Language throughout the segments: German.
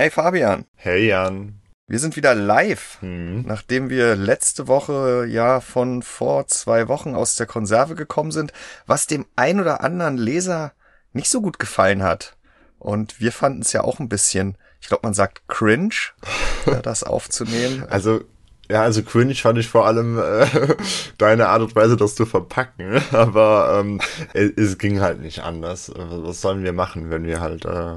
Hey Fabian. Hey Jan. Wir sind wieder live, hm. nachdem wir letzte Woche ja von vor zwei Wochen aus der Konserve gekommen sind, was dem ein oder anderen Leser nicht so gut gefallen hat. Und wir fanden es ja auch ein bisschen, ich glaube, man sagt cringe, das aufzunehmen. Also ja, also cringe fand ich vor allem äh, deine Art und Weise, das zu verpacken. Aber ähm, es, es ging halt nicht anders. Was sollen wir machen, wenn wir halt äh,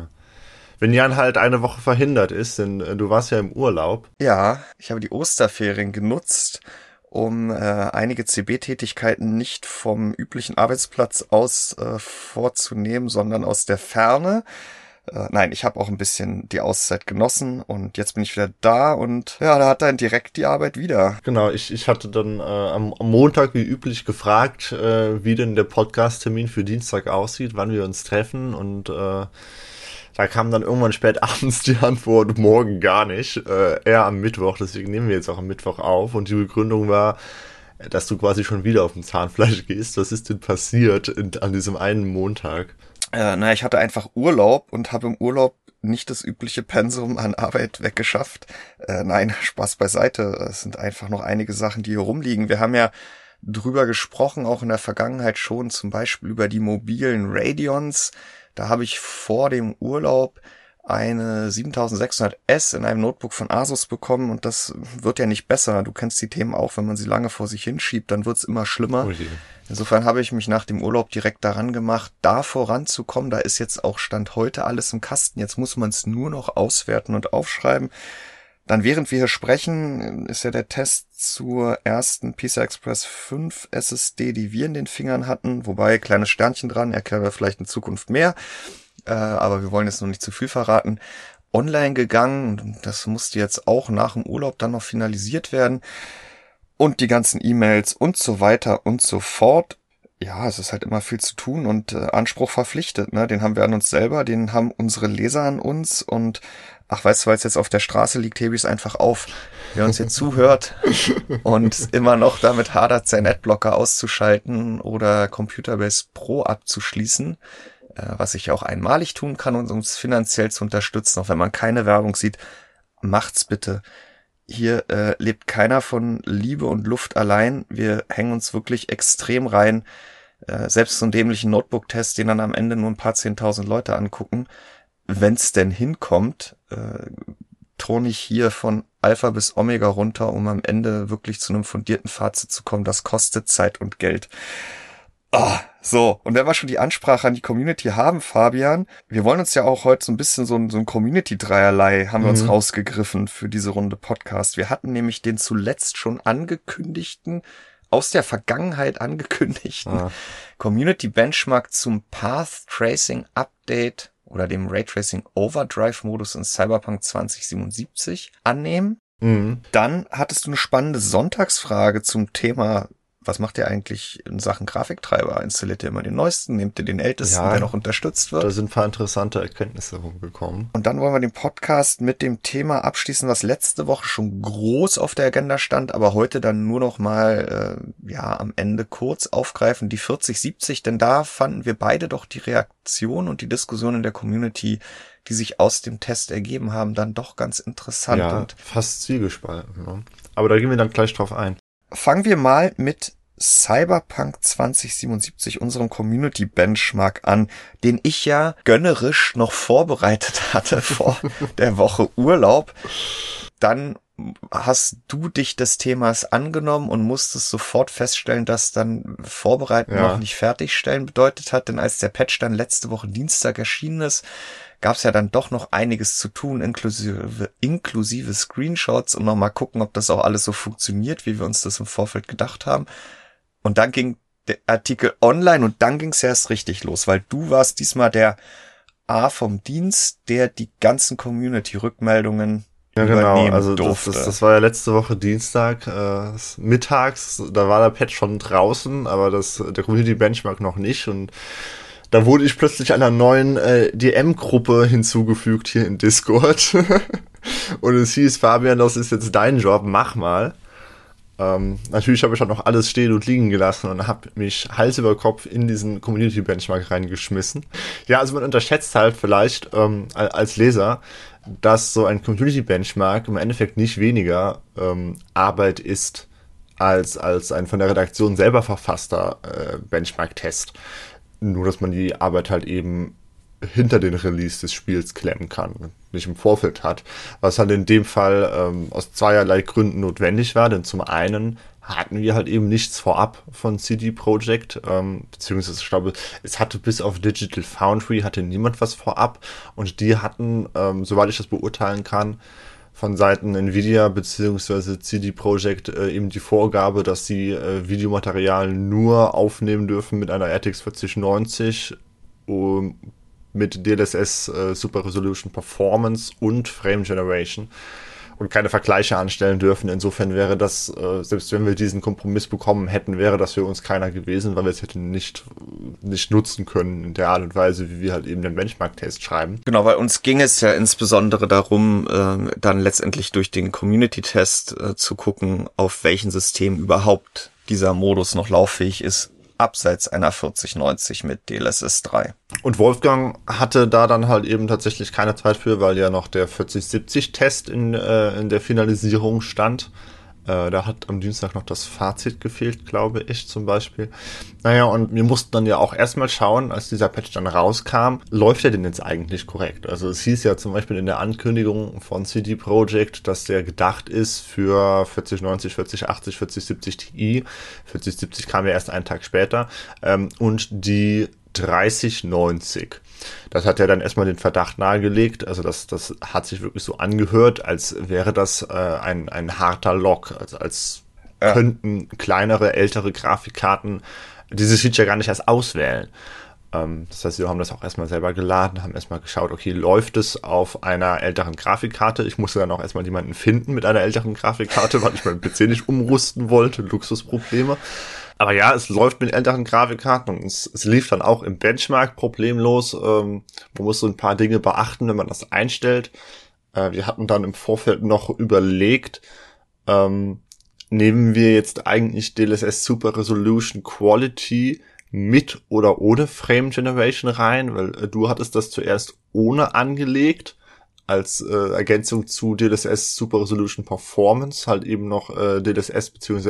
wenn Jan halt eine Woche verhindert ist, denn äh, du warst ja im Urlaub. Ja, ich habe die Osterferien genutzt, um äh, einige CB-Tätigkeiten nicht vom üblichen Arbeitsplatz aus äh, vorzunehmen, sondern aus der Ferne. Äh, nein, ich habe auch ein bisschen die Auszeit genossen und jetzt bin ich wieder da und ja, da hat dann direkt die Arbeit wieder. Genau, ich, ich hatte dann äh, am, am Montag wie üblich gefragt, äh, wie denn der Podcast-Termin für Dienstag aussieht, wann wir uns treffen und äh, da kam dann irgendwann spät abends die Antwort, morgen gar nicht, äh, eher am Mittwoch, deswegen nehmen wir jetzt auch am Mittwoch auf. Und die Begründung war, dass du quasi schon wieder auf dem Zahnfleisch gehst. Was ist denn passiert in, an diesem einen Montag? Äh, na, ich hatte einfach Urlaub und habe im Urlaub nicht das übliche Pensum an Arbeit weggeschafft. Äh, nein, Spaß beiseite. Es sind einfach noch einige Sachen, die hier rumliegen. Wir haben ja drüber gesprochen, auch in der Vergangenheit schon, zum Beispiel über die mobilen Radions, da habe ich vor dem Urlaub eine 7600S in einem Notebook von Asus bekommen und das wird ja nicht besser. Du kennst die Themen auch, wenn man sie lange vor sich hinschiebt, dann wird's immer schlimmer. Okay. Insofern habe ich mich nach dem Urlaub direkt daran gemacht, da voranzukommen. Da ist jetzt auch Stand heute alles im Kasten. Jetzt muss man es nur noch auswerten und aufschreiben. Dann während wir hier sprechen, ist ja der Test zur ersten PCI Express 5 SSD, die wir in den Fingern hatten, wobei kleines Sternchen dran, erklären wir vielleicht in Zukunft mehr, äh, aber wir wollen jetzt noch nicht zu viel verraten, online gegangen. Das musste jetzt auch nach dem Urlaub dann noch finalisiert werden. Und die ganzen E-Mails und so weiter und so fort ja, es ist halt immer viel zu tun und äh, Anspruch verpflichtet, ne? Den haben wir an uns selber, den haben unsere Leser an uns und ach, weißt du, weil es jetzt auf der Straße liegt, hebe ich es einfach auf. Wer uns jetzt zuhört und immer noch damit hadert, sein Adblocker auszuschalten oder Computerbase Pro abzuschließen, äh, was ich auch einmalig tun kann, um uns finanziell zu unterstützen, auch wenn man keine Werbung sieht, macht's bitte. Hier äh, lebt keiner von Liebe und Luft allein. Wir hängen uns wirklich extrem rein. Äh, selbst so einen dämlichen Notebook-Test, den dann am Ende nur ein paar zehntausend Leute angucken, wenn's denn hinkommt, äh, throne ich hier von Alpha bis Omega runter, um am Ende wirklich zu einem fundierten Fazit zu kommen. Das kostet Zeit und Geld. Oh, so, und wenn wir schon die Ansprache an die Community haben, Fabian, wir wollen uns ja auch heute so ein bisschen so ein, so ein Community-Dreierlei haben wir uns mhm. rausgegriffen für diese Runde Podcast. Wir hatten nämlich den zuletzt schon angekündigten, aus der Vergangenheit angekündigten ah. Community Benchmark zum Path Tracing Update oder dem Raytracing Overdrive Modus in Cyberpunk 2077 annehmen. Mhm. Dann hattest du eine spannende Sonntagsfrage zum Thema was macht ihr eigentlich in Sachen Grafiktreiber? Installiert ihr immer den neuesten? Nehmt ihr den ältesten, ja, der noch unterstützt wird? Da sind ein paar interessante Erkenntnisse rumgekommen. Und dann wollen wir den Podcast mit dem Thema abschließen, was letzte Woche schon groß auf der Agenda stand, aber heute dann nur noch mal äh, ja am Ende kurz aufgreifen, die 4070, denn da fanden wir beide doch die Reaktion und die Diskussion in der Community die sich aus dem Test ergeben haben, dann doch ganz interessant. Ja, und fast zielgespalten. Ne? Aber da gehen wir dann gleich drauf ein. Fangen wir mal mit Cyberpunk 2077, unserem Community Benchmark an, den ich ja gönnerisch noch vorbereitet hatte vor der Woche Urlaub. Dann hast du dich des Themas angenommen und musstest sofort feststellen, dass dann Vorbereiten ja. noch nicht fertigstellen bedeutet hat, denn als der Patch dann letzte Woche Dienstag erschienen ist, gab es ja dann doch noch einiges zu tun, inklusive, inklusive Screenshots und nochmal gucken, ob das auch alles so funktioniert, wie wir uns das im Vorfeld gedacht haben. Und dann ging der Artikel online und dann ging es erst richtig los, weil du warst diesmal der A vom Dienst, der die ganzen Community-Rückmeldungen ja, genau. Also das, das, das, war ja letzte Woche Dienstag, äh, mittags, da war der Patch schon draußen, aber das der Community Benchmark noch nicht und da wurde ich plötzlich einer neuen äh, DM-Gruppe hinzugefügt hier in Discord. und es hieß, Fabian, das ist jetzt dein Job, mach mal. Ähm, natürlich habe ich dann noch alles stehen und liegen gelassen und habe mich Hals über Kopf in diesen Community Benchmark reingeschmissen. Ja, also man unterschätzt halt vielleicht ähm, als Leser, dass so ein Community Benchmark im Endeffekt nicht weniger ähm, Arbeit ist als, als ein von der Redaktion selber verfasster äh, Benchmark-Test. Nur, dass man die Arbeit halt eben hinter den Release des Spiels klemmen kann, nicht im Vorfeld hat. Was halt in dem Fall ähm, aus zweierlei Gründen notwendig war, denn zum einen hatten wir halt eben nichts vorab von CD Projekt, ähm, beziehungsweise ich glaube, es hatte bis auf Digital Foundry hatte niemand was vorab und die hatten, ähm, soweit ich das beurteilen kann, von Seiten Nvidia beziehungsweise CD Projekt äh, eben die Vorgabe, dass sie äh, Videomaterial nur aufnehmen dürfen mit einer RTX 4090 um, mit DLSS äh, Super Resolution Performance und Frame Generation und keine Vergleiche anstellen dürfen. Insofern wäre das, äh, selbst wenn wir diesen Kompromiss bekommen hätten, wäre das für uns keiner gewesen, weil wir es hätten nicht, nicht nutzen können in der Art und Weise, wie wir halt eben den Benchmark-Test schreiben. Genau, weil uns ging es ja insbesondere darum, äh, dann letztendlich durch den Community-Test äh, zu gucken, auf welchen System überhaupt dieser Modus noch lauffähig ist abseits einer 4090 mit DLSS 3. Und Wolfgang hatte da dann halt eben tatsächlich keine Zeit für, weil ja noch der 4070-Test in, äh, in der Finalisierung stand. Äh, da hat am Dienstag noch das Fazit gefehlt, glaube ich zum Beispiel. Naja, und wir mussten dann ja auch erstmal schauen, als dieser Patch dann rauskam, läuft der denn jetzt eigentlich korrekt? Also es hieß ja zum Beispiel in der Ankündigung von CD Projekt, dass der gedacht ist für 4090, 4080, 4070 Ti. 4070 kam ja erst einen Tag später. Ähm, und die 3090. Das hat ja dann erstmal den Verdacht nahegelegt. Also das, das hat sich wirklich so angehört, als wäre das äh, ein, ein harter Lock. Also als ja. könnten kleinere, ältere Grafikkarten dieses Feature gar nicht erst auswählen. Ähm, das heißt, wir haben das auch erstmal selber geladen, haben erstmal geschaut, okay, läuft es auf einer älteren Grafikkarte? Ich musste dann auch erstmal jemanden finden mit einer älteren Grafikkarte, weil ich meinen PC nicht umrüsten wollte. Luxusprobleme. Aber ja, es läuft mit älteren Grafikkarten und es, es lief dann auch im Benchmark problemlos. Ähm, man muss so ein paar Dinge beachten, wenn man das einstellt. Äh, wir hatten dann im Vorfeld noch überlegt, ähm, nehmen wir jetzt eigentlich DLSS Super Resolution Quality mit oder ohne Frame Generation rein, weil äh, du hattest das zuerst ohne angelegt als äh, Ergänzung zu DLSS Super Resolution Performance halt eben noch äh, DLSS bzw.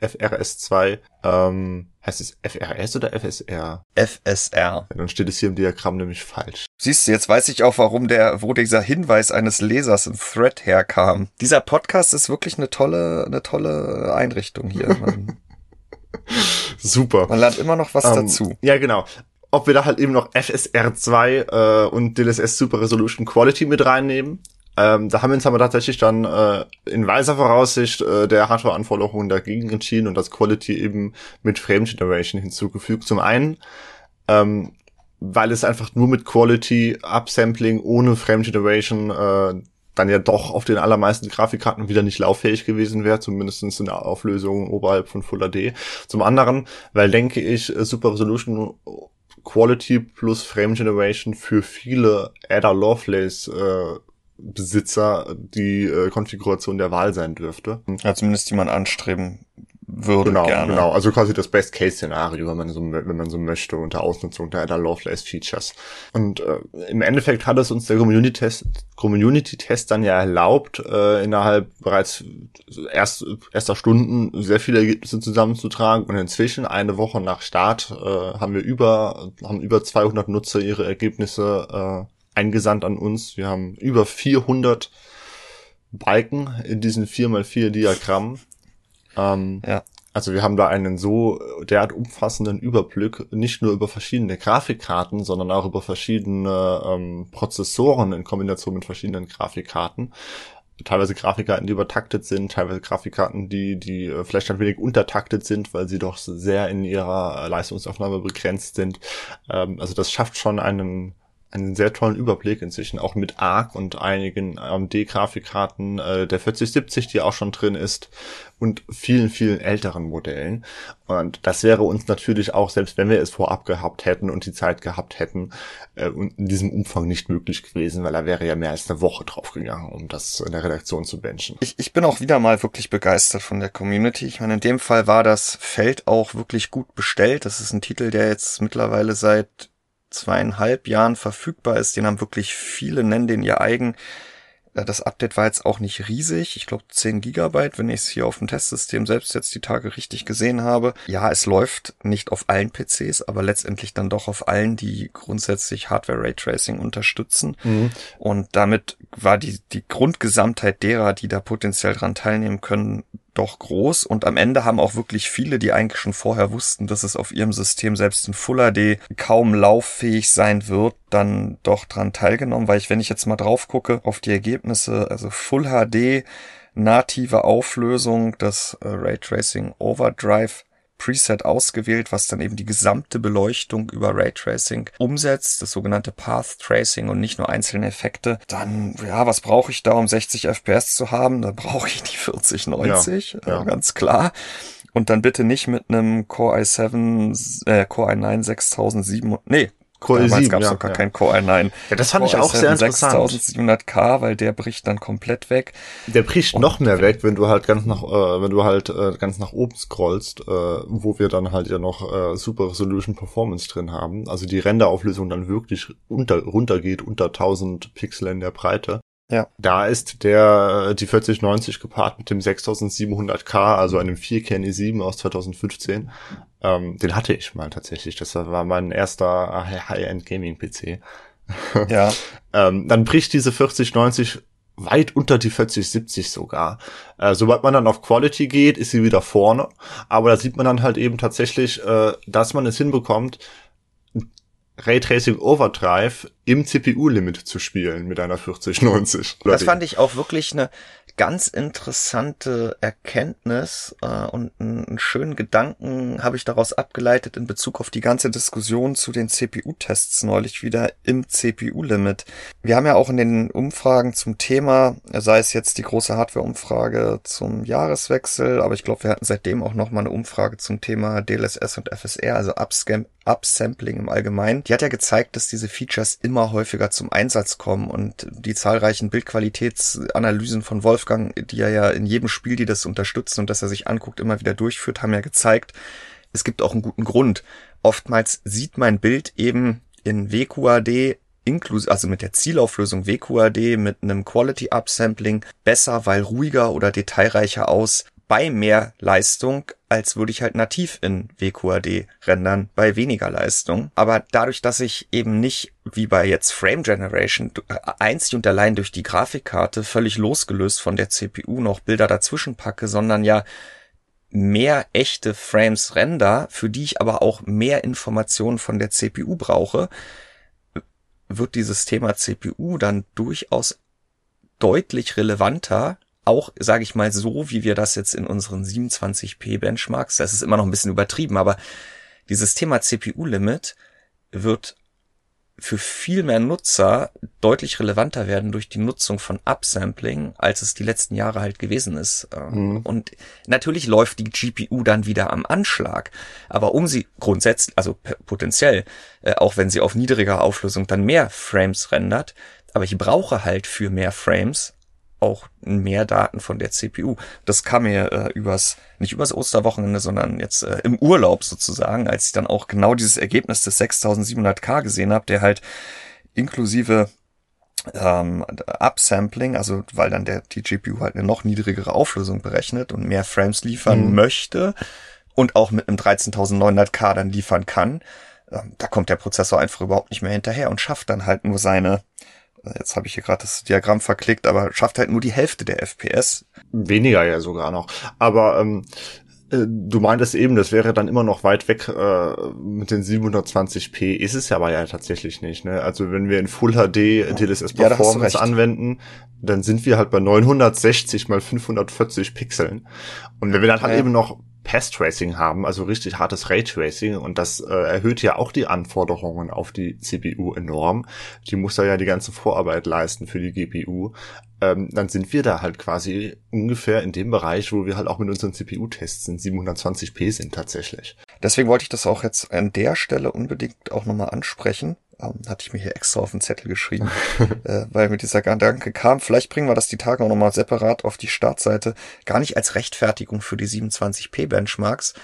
FRS2 ähm, heißt es FRS oder FSR? FSR. Ja, dann steht es hier im Diagramm nämlich falsch. Siehst du, jetzt weiß ich auch, warum der, wo dieser Hinweis eines Lesers im Thread herkam. Dieser Podcast ist wirklich eine tolle, eine tolle Einrichtung hier. Super. Man lernt immer noch was um, ähm, dazu. Ja, genau ob wir da halt eben noch FSR2 äh, und DLSS Super Resolution Quality mit reinnehmen. Ähm, da haben wir uns aber tatsächlich dann äh, in weiser Voraussicht äh, der Hardware-Anforderungen dagegen entschieden und das Quality eben mit Frame Generation hinzugefügt. Zum einen, ähm, weil es einfach nur mit Quality Upsampling ohne Frame Generation äh, dann ja doch auf den allermeisten Grafikkarten wieder nicht lauffähig gewesen wäre, zumindest in der Auflösung oberhalb von Full HD. Zum anderen, weil denke ich, Super Resolution Quality plus Frame Generation für viele Ada Lovelace äh, Besitzer die äh, Konfiguration der Wahl sein dürfte. Ja, zumindest die man anstreben würde genau, gerne. Genau, also quasi das Best-Case-Szenario, wenn man so, wenn man so möchte, unter Ausnutzung der Ada Lovelace Features. Und äh, im Endeffekt hat es uns der Community-Test Community -Test dann ja erlaubt, äh, innerhalb bereits erst, erster Stunden sehr viele Ergebnisse zusammenzutragen. Und inzwischen, eine Woche nach Start, äh, haben wir über, haben über 200 Nutzer ihre Ergebnisse äh, eingesandt an uns. Wir haben über 400 Balken in diesen 4x4 Diagrammen ähm, ja. Also wir haben da einen so derart umfassenden Überblick, nicht nur über verschiedene Grafikkarten, sondern auch über verschiedene ähm, Prozessoren in Kombination mit verschiedenen Grafikkarten. Teilweise Grafikkarten, die übertaktet sind, teilweise Grafikkarten, die, die äh, vielleicht ein wenig untertaktet sind, weil sie doch sehr in ihrer Leistungsaufnahme begrenzt sind. Ähm, also das schafft schon einen einen sehr tollen Überblick inzwischen, auch mit ARC und einigen AMD-Grafikkarten äh, der 4070, die auch schon drin ist, und vielen, vielen älteren Modellen. Und das wäre uns natürlich auch, selbst wenn wir es vorab gehabt hätten und die Zeit gehabt hätten, äh, in diesem Umfang nicht möglich gewesen, weil da wäre ja mehr als eine Woche draufgegangen, um das in der Redaktion zu benchen. Ich, ich bin auch wieder mal wirklich begeistert von der Community. Ich meine, in dem Fall war das Feld auch wirklich gut bestellt. Das ist ein Titel, der jetzt mittlerweile seit zweieinhalb Jahren verfügbar ist. Den haben wirklich viele, nennen den ihr eigen. Das Update war jetzt auch nicht riesig. Ich glaube 10 Gigabyte, wenn ich es hier auf dem Testsystem selbst jetzt die Tage richtig gesehen habe. Ja, es läuft nicht auf allen PCs, aber letztendlich dann doch auf allen, die grundsätzlich Hardware Raytracing unterstützen. Mhm. Und damit war die, die Grundgesamtheit derer, die da potenziell dran teilnehmen können, doch groß. Und am Ende haben auch wirklich viele, die eigentlich schon vorher wussten, dass es auf ihrem System selbst in Full HD kaum lauffähig sein wird, dann doch dran teilgenommen, weil ich, wenn ich jetzt mal drauf gucke auf die Ergebnisse, also Full HD, native Auflösung, das äh, Raytracing Overdrive Preset ausgewählt, was dann eben die gesamte Beleuchtung über Raytracing umsetzt, das sogenannte Path Tracing und nicht nur einzelne Effekte. Dann, ja, was brauche ich da, um 60 FPS zu haben? Da brauche ich die 4090, ja, ja. Äh, ganz klar. Und dann bitte nicht mit einem Core i7, äh, Core i9 6700, nee, Core Damals i7, gab es ja, sogar ja. kein Core i9. Ja, das fand Core ich auch sehr interessant. 6700K, weil der bricht dann komplett weg. Der bricht Und noch mehr weg, wenn du halt ganz nach, äh, wenn du halt äh, ganz nach oben scrollst, äh, wo wir dann halt ja noch äh, Super Resolution Performance drin haben. Also die Renderauflösung dann wirklich unter, runtergeht unter 1000 Pixel in der Breite. Ja. Da ist der, die 4090 gepaart mit dem 6700K, also einem 4K i7 aus 2015. Ähm, den hatte ich mal tatsächlich. Das war mein erster High-End Gaming PC. Ja. ähm, dann bricht diese 4090 weit unter die 4070 sogar. Äh, sobald man dann auf Quality geht, ist sie wieder vorne. Aber da sieht man dann halt eben tatsächlich, äh, dass man es hinbekommt, Raytracing Overdrive im CPU-Limit zu spielen mit einer 4090. Das fand ich auch wirklich eine ganz interessante Erkenntnis äh, und einen schönen Gedanken habe ich daraus abgeleitet in Bezug auf die ganze Diskussion zu den CPU-Tests neulich wieder im CPU-Limit. Wir haben ja auch in den Umfragen zum Thema, sei es jetzt die große Hardware-Umfrage zum Jahreswechsel, aber ich glaube, wir hatten seitdem auch noch mal eine Umfrage zum Thema DLSS und FSR, also Upscam Upsampling im Allgemeinen. Die hat ja gezeigt, dass diese Features immer häufiger zum Einsatz kommen und die zahlreichen Bildqualitätsanalysen von Wolfgang, die er ja in jedem Spiel, die das unterstützen und das er sich anguckt, immer wieder durchführt, haben ja gezeigt, es gibt auch einen guten Grund. Oftmals sieht mein Bild eben in WQAD inklusive, also mit der Zielauflösung WQAD mit einem Quality Upsampling besser, weil ruhiger oder detailreicher aus, bei mehr Leistung, als würde ich halt nativ in WQAD rendern bei weniger Leistung. Aber dadurch, dass ich eben nicht wie bei jetzt Frame Generation einzig und allein durch die Grafikkarte völlig losgelöst von der CPU noch Bilder dazwischen packe, sondern ja mehr echte Frames render, für die ich aber auch mehr Informationen von der CPU brauche, wird dieses Thema CPU dann durchaus deutlich relevanter auch, sage ich mal, so, wie wir das jetzt in unseren 27p Benchmarks, das ist immer noch ein bisschen übertrieben, aber dieses Thema CPU-Limit wird für viel mehr Nutzer deutlich relevanter werden durch die Nutzung von Upsampling, als es die letzten Jahre halt gewesen ist. Mhm. Und natürlich läuft die GPU dann wieder am Anschlag. Aber um sie grundsätzlich, also potenziell, äh, auch wenn sie auf niedriger Auflösung dann mehr Frames rendert, aber ich brauche halt für mehr Frames auch mehr Daten von der CPU. Das kam mir äh, übers, nicht übers Osterwochenende, sondern jetzt äh, im Urlaub sozusagen, als ich dann auch genau dieses Ergebnis des 6700K gesehen habe, der halt inklusive ähm, Upsampling, also weil dann der die GPU halt eine noch niedrigere Auflösung berechnet und mehr Frames liefern mhm. möchte und auch mit einem 13900K dann liefern kann, ähm, da kommt der Prozessor einfach überhaupt nicht mehr hinterher und schafft dann halt nur seine jetzt habe ich hier gerade das Diagramm verklickt, aber schafft halt nur die Hälfte der FPS. Weniger ja sogar noch. Aber ähm, äh, du meintest eben, das wäre dann immer noch weit weg äh, mit den 720p. Ist es ja aber ja tatsächlich nicht. Ne? Also wenn wir in Full HD DLSS Performance ja, anwenden, dann sind wir halt bei 960 mal 540 Pixeln. Und wenn wir dann halt ja. eben noch Path-Tracing haben, also richtig hartes Raytracing und das äh, erhöht ja auch die Anforderungen auf die CPU enorm. Die muss da ja die ganze Vorarbeit leisten für die GPU. Ähm, dann sind wir da halt quasi ungefähr in dem Bereich, wo wir halt auch mit unseren CPU-Tests sind, 720p sind tatsächlich. Deswegen wollte ich das auch jetzt an der Stelle unbedingt auch nochmal ansprechen, Ähm, hatte ich mir hier extra auf den Zettel geschrieben, äh, weil mir dieser Gedanke kam, vielleicht bringen wir das die Tage auch nochmal separat auf die Startseite, gar nicht als Rechtfertigung für die 27p Benchmarks,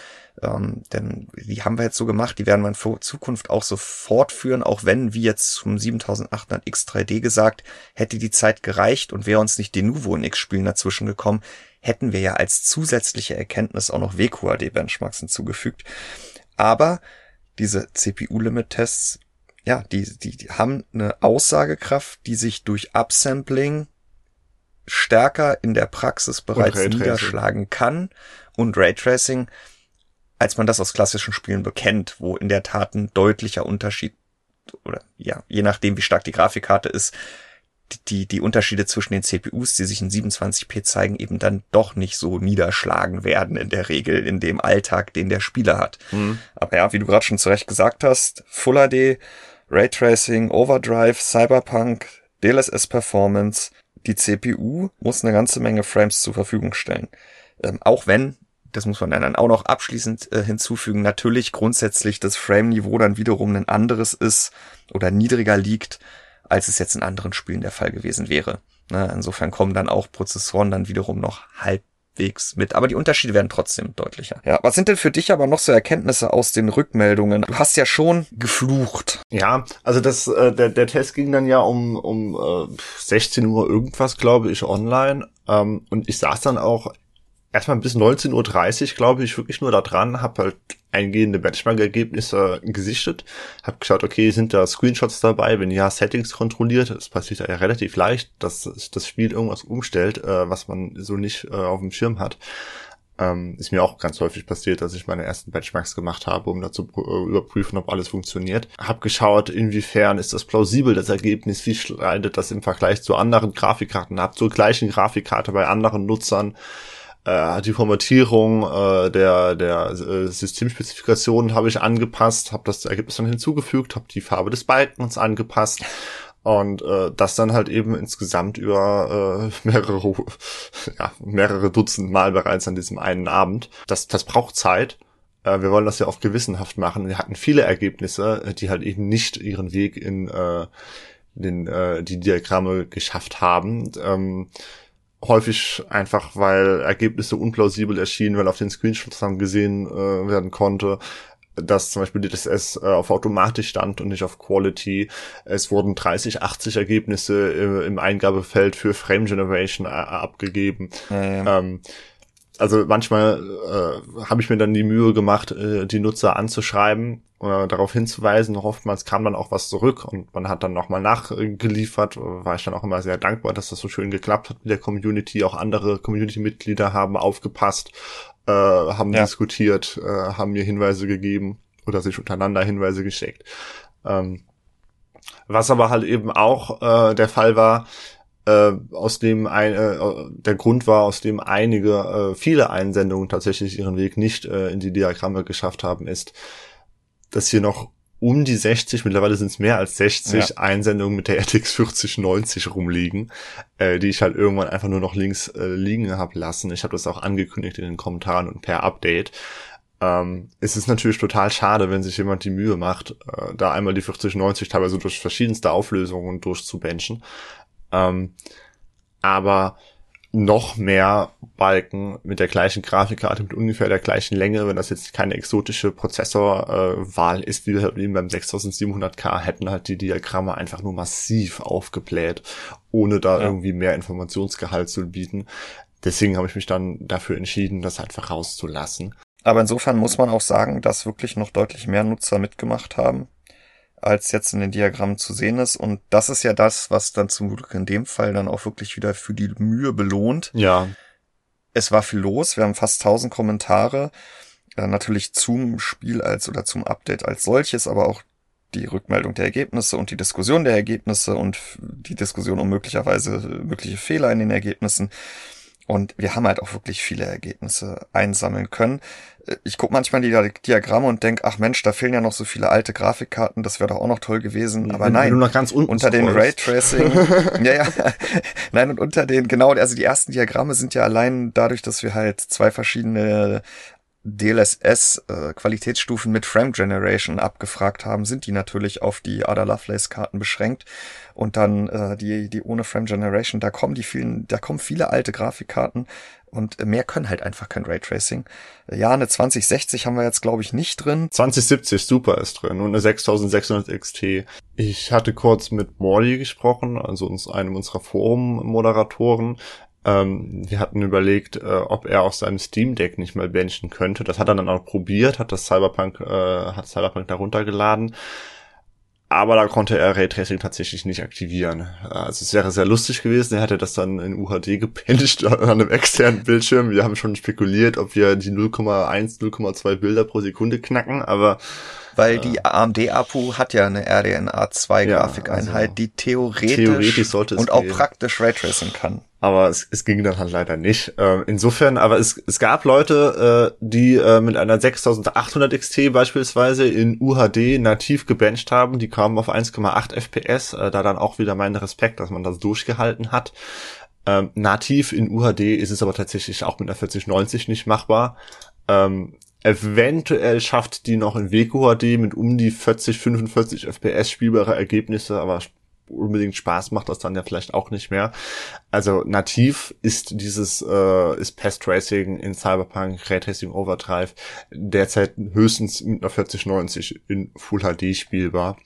ähm, denn die haben wir jetzt so gemacht, die werden wir in Zukunft auch so fortführen, auch wenn, wie jetzt zum 7800 X3D gesagt, hätte die Zeit gereicht und wäre uns nicht Denuvo in X-Spielen dazwischen gekommen, hätten wir ja als zusätzliche Erkenntnis auch noch WQAD-Benchmarks hinzugefügt. Aber diese CPU-Limit-Tests ja, die, die, die haben eine Aussagekraft, die sich durch Upsampling stärker in der Praxis bereits niederschlagen kann und Raytracing, als man das aus klassischen Spielen bekennt, wo in der Tat ein deutlicher Unterschied oder ja, je nachdem wie stark die Grafikkarte ist, die, die Unterschiede zwischen den CPUs, die sich in 27p zeigen, eben dann doch nicht so niederschlagen werden in der Regel in dem Alltag, den der Spieler hat. Mhm. Aber ja, wie du gerade schon zu Recht gesagt hast, Full HD Raytracing, Overdrive, Cyberpunk, DLSS Performance. Die CPU muss eine ganze Menge Frames zur Verfügung stellen. Ähm, auch wenn, das muss man dann auch noch abschließend äh, hinzufügen, natürlich grundsätzlich das Frame-Niveau dann wiederum ein anderes ist oder niedriger liegt, als es jetzt in anderen Spielen der Fall gewesen wäre. Ne, insofern kommen dann auch Prozessoren dann wiederum noch halb halbwegs mit. Aber die Unterschiede werden trotzdem deutlicher. Ja, was sind denn für dich aber noch so Erkenntnisse aus den Rückmeldungen? Du hast ja schon geflucht. Ja, also das, äh, der, der Test ging dann ja um, um äh, 16 Uhr irgendwas, glaube ich, online. Ähm, und ich saß dann auch erstmal bis 19.30 Uhr, glaube ich, wirklich nur da dran, habe halt eingehende Benchmark-Ergebnisse gesichtet, habe geschaut, okay, sind da Screenshots dabei, wenn ja, Settings kontrolliert, es passiert ja relativ leicht, dass das Spiel irgendwas umstellt, äh, was man so nicht äh, auf dem Schirm hat. Ähm, ist mir auch ganz häufig passiert, dass ich meine ersten Benchmarks gemacht habe, um dazu äh, überprüfen, ob alles funktioniert. Hab geschaut, inwiefern ist das plausibel, das Ergebnis, wie schreitet das im Vergleich zu anderen Grafikkarten ab, zur gleichen Grafikkarte bei anderen Nutzern äh, die Formatierung äh, der, der äh, Systemspezifikationen habe ich angepasst, habe das Ergebnis dann hinzugefügt, habe die Farbe des Balkens angepasst und äh, das dann halt eben insgesamt über äh, mehrere, ja, mehrere Dutzend Mal bereits an diesem einen Abend. Das, das braucht Zeit. Äh, wir wollen das ja auch gewissenhaft machen. Wir hatten viele Ergebnisse, die halt eben nicht ihren Weg in äh, den, äh, die Diagramme geschafft haben. Ähm, häufig einfach, weil Ergebnisse unplausibel erschienen, weil auf den Screenshots dann gesehen äh, werden konnte, dass zum Beispiel DSS äh, auf automatisch stand und nicht auf Quality. Es wurden 30, 80 Ergebnisse äh, im Eingabefeld für Frame Generation äh, abgegeben. Ja, Ähm, also manchmal äh, habe ich mir dann die Mühe gemacht, äh, die Nutzer anzuschreiben oder darauf hinzuweisen. Oftmals kam dann auch was zurück und man hat dann nochmal nachgeliefert. War ich dann auch immer sehr dankbar, dass das so schön geklappt hat mit der Community. Auch andere Community-Mitglieder haben aufgepasst, äh, haben ja. diskutiert, äh, haben mir Hinweise gegeben oder sich untereinander Hinweise geschickt. Ähm, was aber halt eben auch äh, der Fall war, äh, aus dem ein, äh, der Grund war, aus dem einige, äh, viele Einsendungen tatsächlich ihren Weg nicht äh, in die Diagramme geschafft haben, ist, dass hier noch um die 60, mittlerweile sind es mehr als 60 ja. Einsendungen mit der RTX 4090 rumliegen, äh, die ich halt irgendwann einfach nur noch links äh, liegen habe lassen. Ich habe das auch angekündigt in den Kommentaren und per Update. Ähm, es ist natürlich total schade, wenn sich jemand die Mühe macht, äh, da einmal die 4090 teilweise durch verschiedenste Auflösungen durchzubenchen. Ähm, aber noch mehr Balken mit der gleichen Grafikkarte, mit ungefähr der gleichen Länge, wenn das jetzt keine exotische Prozessorwahl äh, ist, wie wir halt eben beim 6700K, hätten halt die Diagramme einfach nur massiv aufgebläht, ohne da ja. irgendwie mehr Informationsgehalt zu bieten. Deswegen habe ich mich dann dafür entschieden, das einfach rauszulassen. Aber insofern muss man auch sagen, dass wirklich noch deutlich mehr Nutzer mitgemacht haben als jetzt in den Diagrammen zu sehen ist. Und das ist ja das, was dann zum Glück in dem Fall dann auch wirklich wieder für die Mühe belohnt. Ja. Es war viel los. Wir haben fast 1000 Kommentare. Äh, natürlich zum Spiel als oder zum Update als solches, aber auch die Rückmeldung der Ergebnisse und die Diskussion der Ergebnisse und die Diskussion um möglicherweise mögliche Fehler in den Ergebnissen. Und wir haben halt auch wirklich viele Ergebnisse einsammeln können. Ich gucke manchmal die Diagramme und denk, ach Mensch, da fehlen ja noch so viele alte Grafikkarten, das wäre doch auch noch toll gewesen. Aber wenn, nein, wenn noch ganz unter den Raytracing, ja, ja, nein, und unter den, genau, also die ersten Diagramme sind ja allein dadurch, dass wir halt zwei verschiedene DLSS äh, Qualitätsstufen mit Frame Generation abgefragt haben, sind die natürlich auf die Ada Lovelace Karten beschränkt und dann äh, die die ohne Frame Generation, da kommen die vielen, da kommen viele alte Grafikkarten und mehr können halt einfach kein Raytracing. Ja, eine 2060 haben wir jetzt glaube ich nicht drin. 2070 Super ist drin und eine 6600 XT. Ich hatte kurz mit Morley gesprochen, also uns einem unserer Forum-Moderatoren. Ähm, wir hatten überlegt, äh, ob er aus seinem Steam Deck nicht mal benchen könnte. Das hat er dann auch probiert, hat das Cyberpunk, äh, hat Cyberpunk da runtergeladen. Aber da konnte er Raytracing tatsächlich nicht aktivieren. Also es wäre sehr lustig gewesen. Er hätte das dann in UHD gebencht an einem externen Bildschirm. Wir haben schon spekuliert, ob wir die 0,1, 0,2 Bilder pro Sekunde knacken, aber weil die AMD-APU hat ja eine RDNA 2 Grafikeinheit, ja, also die theoretisch, theoretisch und auch praktisch Raytracing kann. Aber es, es ging dann halt leider nicht. Ähm, insofern, aber es, es gab Leute, äh, die äh, mit einer 6800 XT beispielsweise in UHD nativ gebencht haben. Die kamen auf 1,8 FPS. Äh, da dann auch wieder mein Respekt, dass man das durchgehalten hat. Ähm, nativ in UHD ist es aber tatsächlich auch mit einer 4090 nicht machbar. Ähm, Eventuell schafft die noch in WQHD mit um die 40, 45 FPS spielbare Ergebnisse, aber unbedingt Spaß macht das dann ja vielleicht auch nicht mehr. Also nativ ist dieses äh, ist Pest Racing in Cyberpunk Raytracing Overdrive derzeit höchstens mit einer 4090 in Full HD spielbar.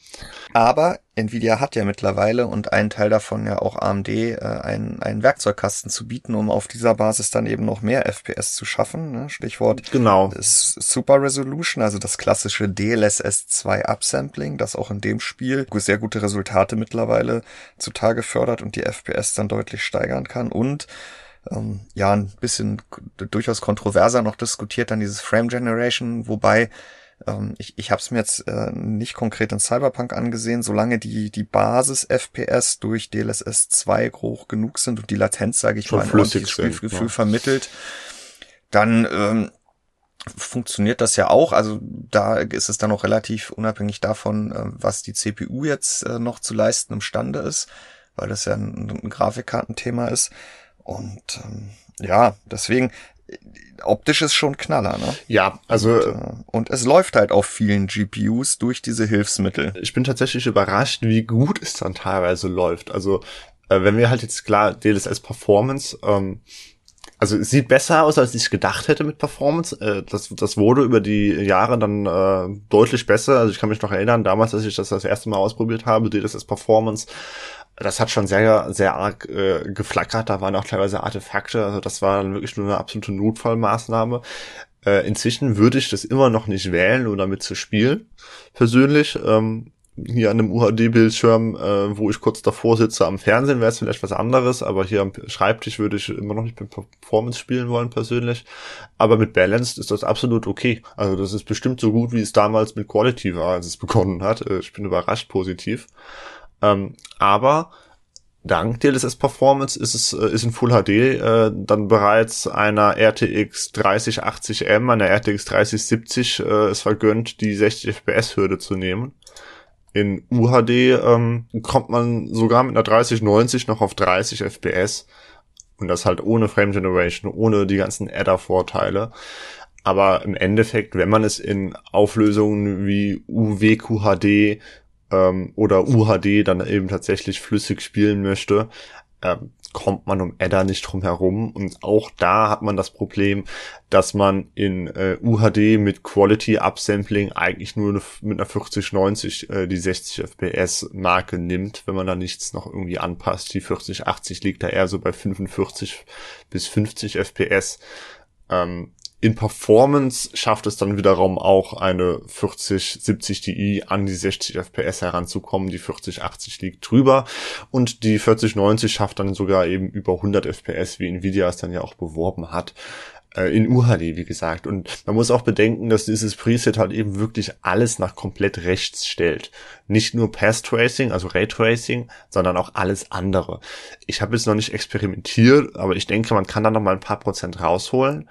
Aber Nvidia hat ja mittlerweile und ein Teil davon ja auch AMD äh, einen, einen Werkzeugkasten zu bieten, um auf dieser Basis dann eben noch mehr FPS zu schaffen. Ne? Stichwort genau. Super Resolution, also das klassische DLSS 2 Upsampling, das auch in dem Spiel sehr gute Resultate mittlerweile zutage fördert und die FPS dann deutlich steigern kann. Und ähm, ja, ein bisschen durchaus kontroverser noch diskutiert dann dieses Frame Generation, wobei ähm, ich ich habe es mir jetzt äh, nicht konkret in Cyberpunk angesehen, solange die, die Basis-FPS durch DLSS 2 hoch genug sind und die Latenz, sage ich Schon mal, ein ordentliches Spielgefühl ja. vermittelt, dann ähm, funktioniert das ja auch. Also da ist es dann auch relativ unabhängig davon, äh, was die CPU jetzt äh, noch zu leisten imstande ist, weil das ja ein, ein Grafikkartenthema ist. Und ähm, ja, deswegen optisch ist schon Knaller, ne? Ja, also und, äh, und, es läuft halt auf vielen GPUs durch diese Hilfsmittel. Ich bin tatsächlich überrascht, wie gut es dann teilweise läuft. Also äh, wenn wir halt jetzt klar DLSS Performance ähm, also es sieht besser aus, als ich gedacht hätte mit Performance. Äh, das, das wurde über die Jahre dann äh, deutlich besser. Also ich kann mich noch erinnern, damals, als ich das das erste Mal ausprobiert habe, DLSS Performance, das hat schon sehr, sehr arg äh, geflackert. Da waren auch teilweise Artefakte. Also das war dann wirklich nur eine absolute Notfallmaßnahme. Äh, inzwischen würde ich das immer noch nicht wählen, um damit zu spielen. Persönlich. Ähm, hier an einem UHD-Bildschirm, äh, wo ich kurz davor sitze am Fernsehen, wäre es vielleicht was anderes, aber hier am Schreibtisch würde ich immer noch nicht mit Performance spielen wollen persönlich. Aber mit Balanced ist das absolut okay. Also das ist bestimmt so gut, wie es damals mit Quality war, als es begonnen hat. Äh, ich bin überrascht positiv. Ähm, aber dank DLSS Performance ist es äh, ist in Full HD äh, dann bereits einer RTX 3080M, einer RTX 3070 äh, es vergönnt, die 60 FPS Hürde zu nehmen. In UHD ähm, kommt man sogar mit einer 3090 noch auf 30 FPS und das halt ohne Frame Generation, ohne die ganzen Adder-Vorteile. Aber im Endeffekt, wenn man es in Auflösungen wie UWQHD ähm, oder UHD dann eben tatsächlich flüssig spielen möchte, ähm, kommt man um Adder nicht drum herum. Und auch da hat man das Problem, dass man in äh, UHD mit Quality Upsampling eigentlich nur mit einer 4090 äh, die 60 FPS Marke nimmt, wenn man da nichts noch irgendwie anpasst. Die 4080 liegt da eher so bei 45 bis 50 FPS. Ähm, in Performance schafft es dann wiederum auch eine 40, 70 Ti an die 60 FPS heranzukommen. Die 40, 80 liegt drüber und die 40, 90 schafft dann sogar eben über 100 FPS, wie Nvidia es dann ja auch beworben hat äh, in UHD, wie gesagt. Und man muss auch bedenken, dass dieses Preset halt eben wirklich alles nach komplett rechts stellt. Nicht nur Path Tracing, also Raytracing, sondern auch alles andere. Ich habe jetzt noch nicht experimentiert, aber ich denke, man kann da noch mal ein paar Prozent rausholen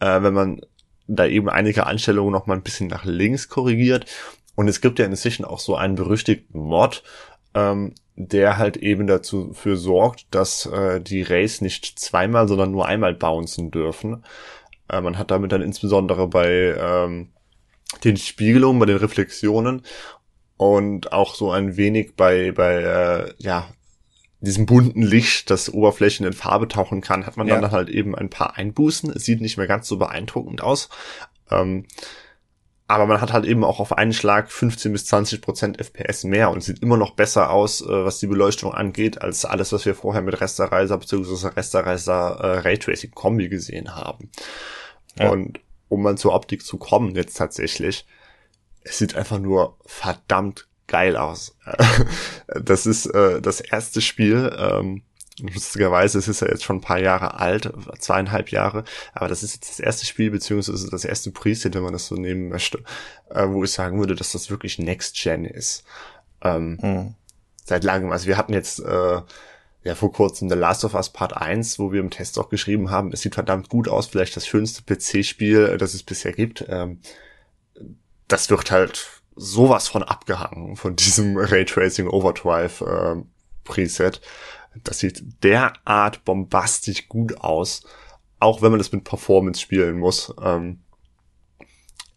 äh, wenn man da eben einige Einstellungen noch mal ein bisschen nach links korrigiert. Und es gibt ja inzwischen auch so einen berüchtigten Mod, ähm, der halt eben dazu für sorgt, dass äh, die Rays nicht zweimal, sondern nur einmal bouncen dürfen. Äh, man hat damit dann insbesondere bei ähm, den Spiegelungen, bei den Reflexionen und auch so ein wenig bei, bei äh, ja, diesem bunten Licht, das Oberflächen in Farbe tauchen kann, hat man ja. dann halt eben ein paar Einbußen. Es sieht nicht mehr ganz so beeindruckend aus. Ähm, aber man hat halt eben auch auf einen Schlag 15 bis 20 Prozent FPS mehr und sieht immer noch besser aus, äh, was die Beleuchtung angeht, als alles, was wir vorher mit Resterizer bzw. Resterizer äh, Raytracing Kombi gesehen haben. Ja. Und um mal zur Optik zu kommen jetzt tatsächlich, es sieht einfach nur verdammt geil aus. das ist äh, das erste Spiel, ähm, Lustigerweise, es ist ja jetzt schon ein paar Jahre alt, zweieinhalb Jahre, aber das ist jetzt das erste Spiel, beziehungsweise das erste Preset, wenn man das so nehmen möchte, äh, wo ich sagen würde, dass das wirklich Next Gen ist. Ähm, mhm. Seit langem. Also wir hatten jetzt äh, ja vor kurzem The Last of Us Part 1, wo wir im Test auch geschrieben haben, es sieht verdammt gut aus, vielleicht das schönste PC-Spiel, das es bisher gibt. Ähm, das wird halt sowas von abgehangen von diesem Raytracing Overdrive äh, Preset. Das sieht derart bombastisch gut aus, auch wenn man das mit Performance spielen muss. Ähm,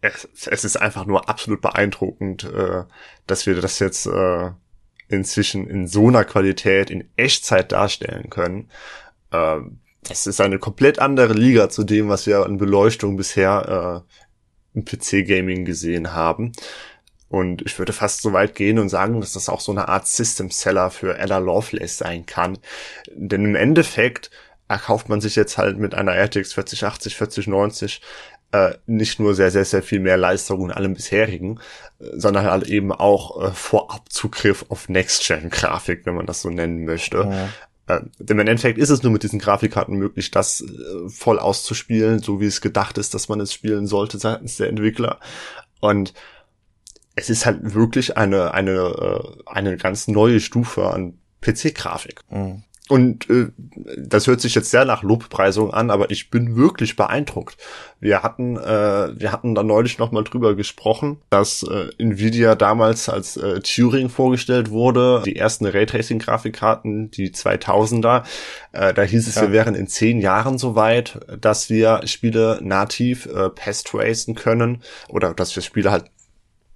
es, es, ist einfach nur absolut beeindruckend, äh, dass wir das jetzt äh, inzwischen in so einer Qualität in Echtzeit darstellen können. Ähm, das ist eine komplett andere Liga zu dem, was wir an Beleuchtung bisher äh, im PC-Gaming gesehen haben. Und ich würde fast so weit gehen und sagen, dass das auch so eine Art System Seller für Ella Lovelace sein kann. Denn im Endeffekt erkauft man sich jetzt halt mit einer RTX 4080, 4090 äh, nicht nur sehr, sehr, sehr viel mehr Leistung in allem bisherigen, sondern halt eben auch äh, Vorabzugriff auf Next-Gen-Grafik, wenn man das so nennen möchte. Ja. Äh, denn im Endeffekt ist es nur mit diesen Grafikkarten möglich, das äh, voll auszuspielen, so wie es gedacht ist, dass man es spielen sollte seitens der Entwickler. Und es ist halt wirklich eine, eine, äh, eine ganz neue Stufe an PC-Grafik. Mhm. Und äh, das hört sich jetzt sehr nach Lobpreisung an, aber ich bin wirklich beeindruckt. Wir hatten, äh, wir hatten da neulich noch mal drüber gesprochen, dass äh, Nvidia damals als äh, Turing vorgestellt wurde, die ersten Raytracing-Grafikkarten, die 2000er. Äh, da hieß es, ja. wir wären in zehn Jahren so weit, dass wir Spiele nativ äh, pest tracen können oder dass wir Spiele halt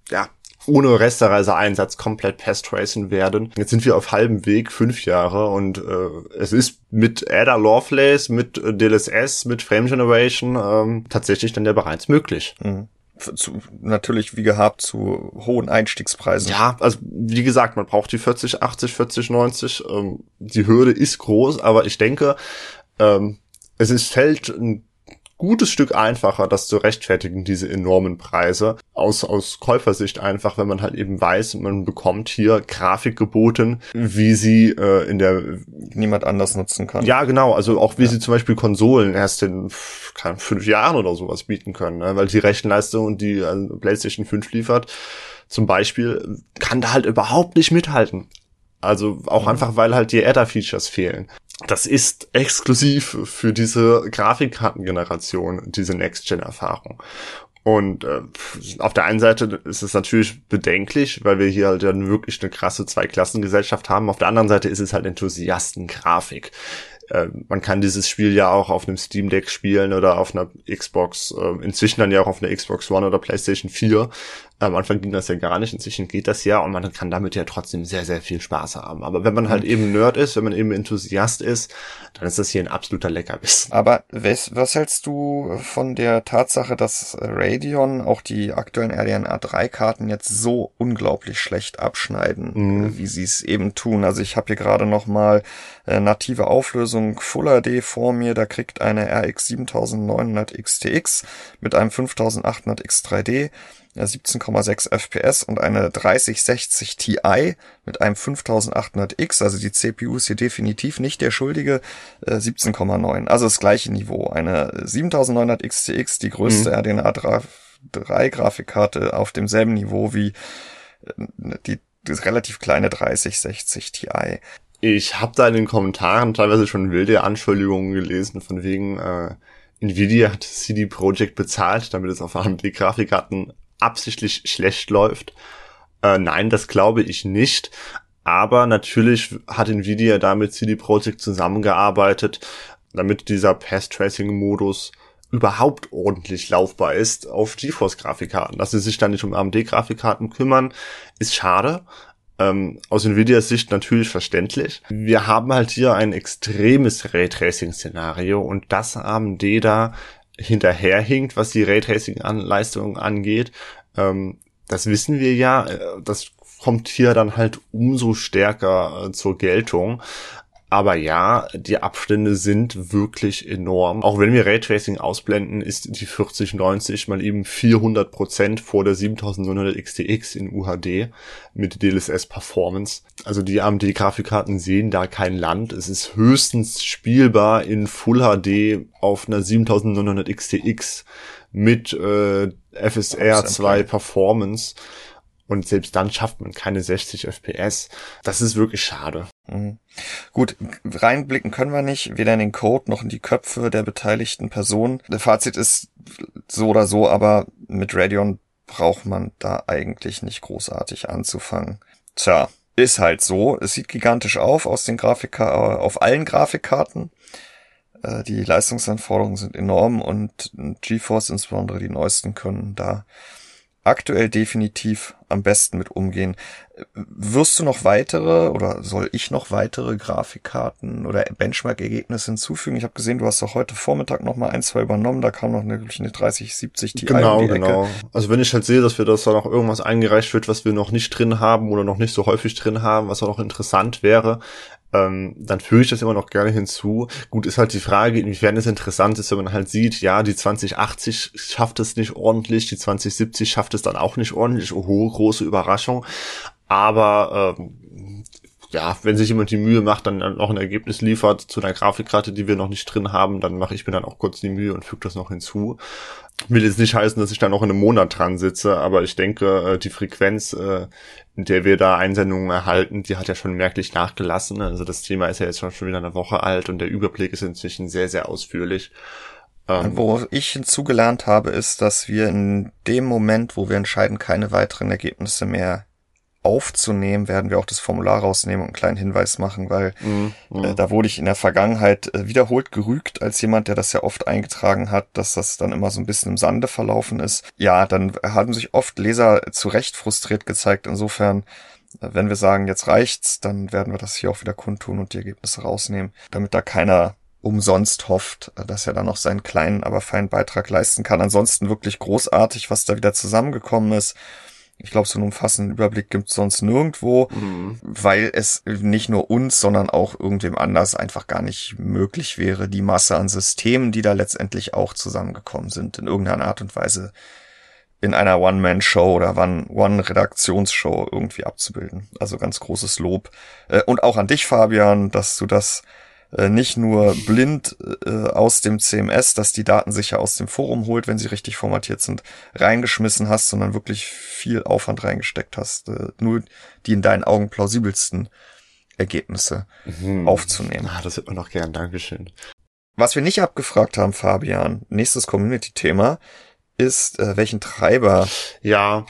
ja, ohne Resterizer-Einsatz komplett pest-tracen werden. Jetzt sind wir auf halbem Weg, fünf Jahre, und äh, es ist mit Ada Lovelace, mit äh, DLSS, mit Frame Generation ähm, tatsächlich dann ja bereits möglich. Mhm. Zu, natürlich wie gehabt zu hohen Einstiegspreisen. Ja, also wie gesagt, man braucht die 40, 80, 40, 90. Ähm, die Hürde ist groß, aber ich denke, ähm, es ist, fällt ein gutes Stück einfacher, das zu rechtfertigen, diese enormen Preise. Aus, aus Käufersicht einfach, wenn man halt eben weiß, man bekommt hier Grafik geboten, wie sie äh, in der niemand anders nutzen kann. Ja, genau. Also auch wie ja. sie zum Beispiel Konsolen erst in kann, fünf Jahren oder sowas bieten können, ne? weil die Rechenleistung, die äh, PlayStation 5 liefert, zum Beispiel, kann da halt überhaupt nicht mithalten. Also auch mhm. einfach, weil halt die Adder-Features fehlen das ist exklusiv für diese Grafikkartengeneration, diese Next-Gen-Erfahrung. Und äh, auf der einen Seite ist es natürlich bedenklich, weil wir hier halt dann wirklich eine krasse Zweiklassengesellschaft haben. Auf der anderen Seite ist es halt Enthusiastengrafik. Äh, man kann dieses Spiel ja auch auf einem Steam Deck spielen oder auf einer Xbox, äh, inzwischen dann ja auch auf einer Xbox One oder PlayStation 4. Am Anfang ging das ja gar nicht, inzwischen geht das ja und man kann damit ja trotzdem sehr, sehr viel Spaß haben. Aber wenn man halt eben Nerd ist, wenn man eben Enthusiast ist, dann ist das hier ein absoluter Leckerbiss. Aber was, was hältst du von der Tatsache, dass Radeon auch die aktuellen RDNA 3 Karten jetzt so unglaublich schlecht abschneiden, mhm. wie sie es eben tun? Also ich habe hier gerade noch mal äh, native Auflösung Full HD vor mir, da kriegt eine RX 7900 XTX mit einem 5800 X3D 17,6 FPS und eine 3060 Ti mit einem 5800X, also die CPU ist hier definitiv nicht der Schuldige, äh, 17,9. Also das gleiche Niveau. Eine 7900 XTX, die größte mhm. RDNA 3 Grafikkarte auf demselben Niveau wie äh, die, die relativ kleine 3060 Ti. Ich habe da in den Kommentaren teilweise schon wilde Anschuldigungen gelesen, von wegen äh, Nvidia hat CD Projekt bezahlt, damit es auf AMD-Grafikkarten absichtlich schlecht läuft. Äh, nein, das glaube ich nicht. Aber natürlich hat Nvidia da mit CD Projekt zusammengearbeitet, damit dieser Path-Tracing-Modus überhaupt ordentlich laufbar ist auf GeForce-Grafikkarten. Dass sie sich dann nicht um AMD-Grafikkarten kümmern, ist schade. Ähm, aus Nvidias Sicht natürlich verständlich. Wir haben halt hier ein extremes Raytracing-Szenario und das AMD da hinterherhinkt, was die Raytracing-Leistungen angeht. Ähm, das wissen wir ja. Äh, das kommt hier dann halt umso stärker äh, zur Geltung. Aber ja, die Abstände sind wirklich enorm. Auch wenn wir Raytracing ausblenden, ist die 4090 mal eben 400 Prozent vor der 7900 XTX in UHD mit DLSS Performance. Also die AMD Grafikkarten sehen da kein Land. Es ist höchstens spielbar in Full HD auf einer 7900 XTX mit äh, FSR 2 Performance. Und selbst dann schafft man keine 60 FPS. Das ist wirklich schade. Mhm. Gut, reinblicken können wir nicht, weder in den Code noch in die Köpfe der beteiligten Personen. Der Fazit ist so oder so, aber mit Radeon braucht man da eigentlich nicht großartig anzufangen. Tja, ist halt so. Es sieht gigantisch auf aus den Grafika äh, auf allen Grafikkarten. Äh, die Leistungsanforderungen sind enorm und GeForce insbesondere die neuesten können da aktuell definitiv am besten mit umgehen. Wirst du noch weitere oder soll ich noch weitere Grafikkarten oder Benchmark-Ergebnisse hinzufügen? Ich habe gesehen, du hast doch heute Vormittag noch mal ein, zwei übernommen. Da kam noch eine, eine 3070 Ti genau, um die genau. Also wenn ich halt sehe, dass wir das da noch irgendwas eingereicht wird, was wir noch nicht drin haben oder noch nicht so häufig drin haben, was auch noch interessant wäre, ähm, dann führe ich das immer noch gerne hinzu. Gut, ist halt die Frage, inwiefern es interessant ist, wenn man halt sieht, ja, die 2080 schafft es nicht ordentlich, die 2070 schafft es dann auch nicht ordentlich. Oh, große Überraschung. Aber ähm, ja, wenn sich jemand die Mühe macht, dann noch ein Ergebnis liefert zu einer Grafikkarte, die wir noch nicht drin haben, dann mache ich mir dann auch kurz die Mühe und füge das noch hinzu. Will jetzt nicht heißen, dass ich da noch in einem Monat dran sitze, aber ich denke, äh, die Frequenz, äh, in der wir da Einsendungen erhalten, die hat ja schon merklich nachgelassen. Also das Thema ist ja jetzt schon wieder eine Woche alt und der Überblick ist inzwischen sehr, sehr ausführlich. Ähm, wo ich hinzugelernt habe, ist, dass wir in dem Moment, wo wir entscheiden, keine weiteren Ergebnisse mehr aufzunehmen, werden wir auch das Formular rausnehmen und einen kleinen Hinweis machen, weil mm. Äh, da wurde ich in der Vergangenheit äh, wiederholt gerügt als jemand, der das ja oft eingetragen hat, dass das dann immer so ein bisschen im Sande verlaufen ist. Ja, dann haben sich oft Leser zu Recht frustriert gezeigt. Insofern, äh, wenn wir sagen, jetzt reicht's, dann werden wir das hier auch wieder kundtun und die Ergebnisse rausnehmen, damit da keiner umsonst hofft, äh, dass er da noch seinen kleinen, aber feinen Beitrag leisten kann. Ansonsten wirklich großartig, was da wieder zusammengekommen ist. Ich glaube, so einen umfassenden Überblick gibt's sonst nirgendwo, mhm. weil es nicht nur uns, sondern auch irgendwem anders einfach gar nicht möglich wäre, die Masse an Systemen, die da letztendlich auch zusammengekommen sind, in irgendeiner Art und Weise in einer One-Man-Show oder One-Redaktionsshow irgendwie abzubilden. Also ganz großes Lob. Äh, und auch an dich, Fabian, dass du das nicht nur blind äh, aus dem CMS, dass die Daten sicher aus dem Forum holt, wenn sie richtig formatiert sind, reingeschmissen hast, sondern wirklich viel Aufwand reingesteckt hast, äh, nur die in deinen Augen plausibelsten Ergebnisse mhm. aufzunehmen. Ah, das wird man noch gern, Dankeschön. Was wir nicht abgefragt haben, Fabian, nächstes Community-Thema, ist, äh, welchen Treiber. Ja,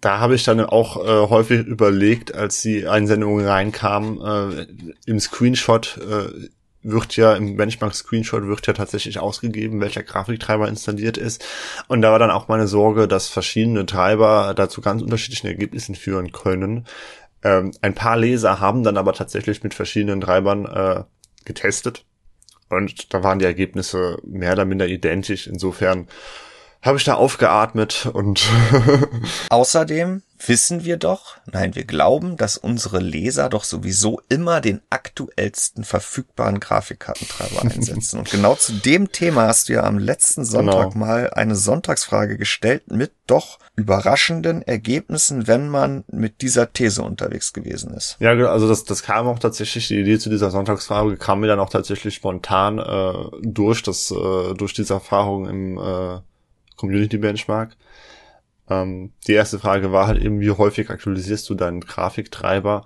da habe ich dann auch äh, häufig überlegt, als die Einsendungen reinkamen, äh, im Screenshot äh, wird ja im Benchmark-Screenshot wird ja tatsächlich ausgegeben, welcher Grafiktreiber installiert ist. Und da war dann auch meine Sorge, dass verschiedene Treiber dazu ganz unterschiedlichen Ergebnissen führen können. Ähm, ein paar Leser haben dann aber tatsächlich mit verschiedenen Treibern äh, getestet. Und da waren die Ergebnisse mehr oder minder identisch. Insofern habe ich da aufgeatmet und Außerdem wissen wir doch, nein, wir glauben, dass unsere Leser doch sowieso immer den aktuellsten verfügbaren Grafikkartentreiber einsetzen. Und genau zu dem Thema hast du ja am letzten Sonntag genau. mal eine Sonntagsfrage gestellt mit doch überraschenden Ergebnissen, wenn man mit dieser These unterwegs gewesen ist. Ja, also das, das kam auch tatsächlich, die Idee zu dieser Sonntagsfrage kam mir dann auch tatsächlich spontan äh, durch das, äh, durch diese Erfahrung im äh, Community Benchmark. Ähm, die erste Frage war halt eben, wie häufig aktualisierst du deinen Grafiktreiber?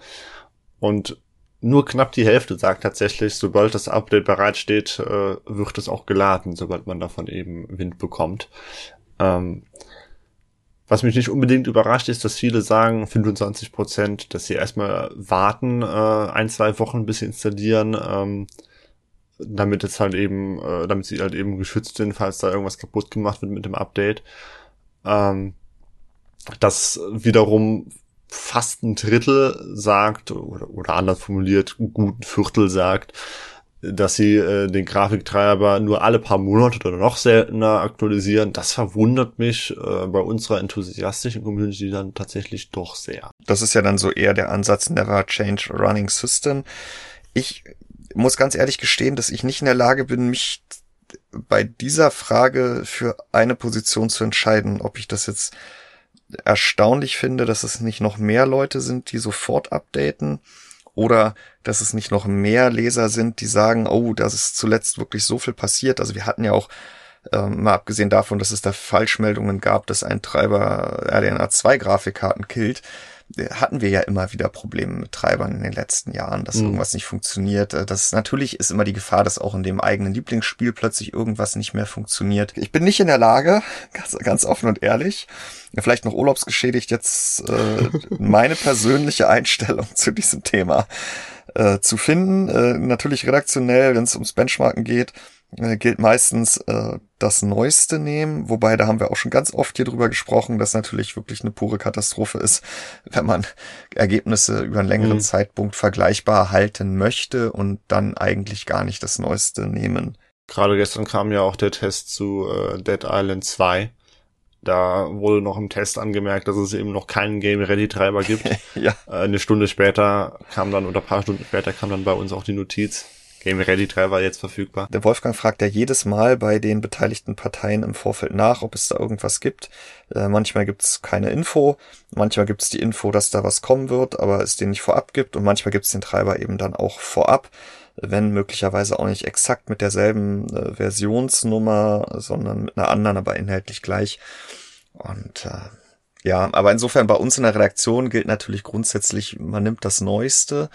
Und nur knapp die Hälfte sagt tatsächlich, sobald das Update bereitsteht, äh, wird es auch geladen, sobald man davon eben Wind bekommt. Ähm, was mich nicht unbedingt überrascht, ist, dass viele sagen, 25 Prozent, dass sie erstmal warten, äh, ein, zwei Wochen bis sie installieren. Ähm, damit es halt eben, äh, damit sie halt eben geschützt sind, falls da irgendwas kaputt gemacht wird mit dem Update. Ähm, das wiederum fast ein Drittel sagt, oder, oder anders formuliert, ein guten Viertel sagt, dass sie äh, den Grafiktreiber nur alle paar Monate oder noch seltener aktualisieren. Das verwundert mich äh, bei unserer enthusiastischen Community dann tatsächlich doch sehr. Das ist ja dann so eher der Ansatz Never Change Running System. Ich muss ganz ehrlich gestehen, dass ich nicht in der Lage bin, mich bei dieser Frage für eine Position zu entscheiden, ob ich das jetzt erstaunlich finde, dass es nicht noch mehr Leute sind, die sofort updaten oder dass es nicht noch mehr Leser sind, die sagen, oh, das ist zuletzt wirklich so viel passiert. Also wir hatten ja auch ähm, mal abgesehen davon, dass es da Falschmeldungen gab, dass ein Treiber RDNA 2 Grafikkarten killt, hatten wir ja immer wieder Probleme mit Treibern in den letzten Jahren, dass mhm. irgendwas nicht funktioniert. Äh, das natürlich ist immer die Gefahr, dass auch in dem eigenen Lieblingsspiel plötzlich irgendwas nicht mehr funktioniert. Ich bin nicht in der Lage, ganz, ganz offen und ehrlich, vielleicht noch urlaubsgeschädigt jetzt äh, meine persönliche Einstellung zu diesem Thema äh, zu finden. Äh, natürlich redaktionell, wenn es ums Benchmarken geht, äh, gilt meistens äh, das Neueste nehmen, wobei da haben wir auch schon ganz oft hier drüber gesprochen, dass natürlich wirklich eine pure Katastrophe ist, wenn man Ergebnisse über einen längeren mhm. Zeitpunkt vergleichbar halten möchte und dann eigentlich gar nicht das Neueste nehmen. Gerade gestern kam ja auch der Test zu äh, Dead Island 2. Da wurde noch im Test angemerkt, dass es eben noch keinen Game Ready Treiber gibt. ja. Äh, eine Stunde später kam dann oder ein paar Stunden später kam dann bei uns auch die Notiz, Game Ready Treiber jetzt verfügbar. Der Wolfgang fragt ja jedes Mal bei den beteiligten Parteien im Vorfeld nach, ob es da irgendwas gibt. Äh, manchmal gibt's keine Info, manchmal gibt's die Info, dass da was kommen wird, aber es den nicht vorab gibt und manchmal gibt's den Treiber eben dann auch vorab, wenn möglicherweise auch nicht exakt mit derselben äh, Versionsnummer, sondern mit einer anderen, aber inhaltlich gleich. Und äh, ja, aber insofern bei uns in der Redaktion gilt natürlich grundsätzlich, man nimmt das Neueste.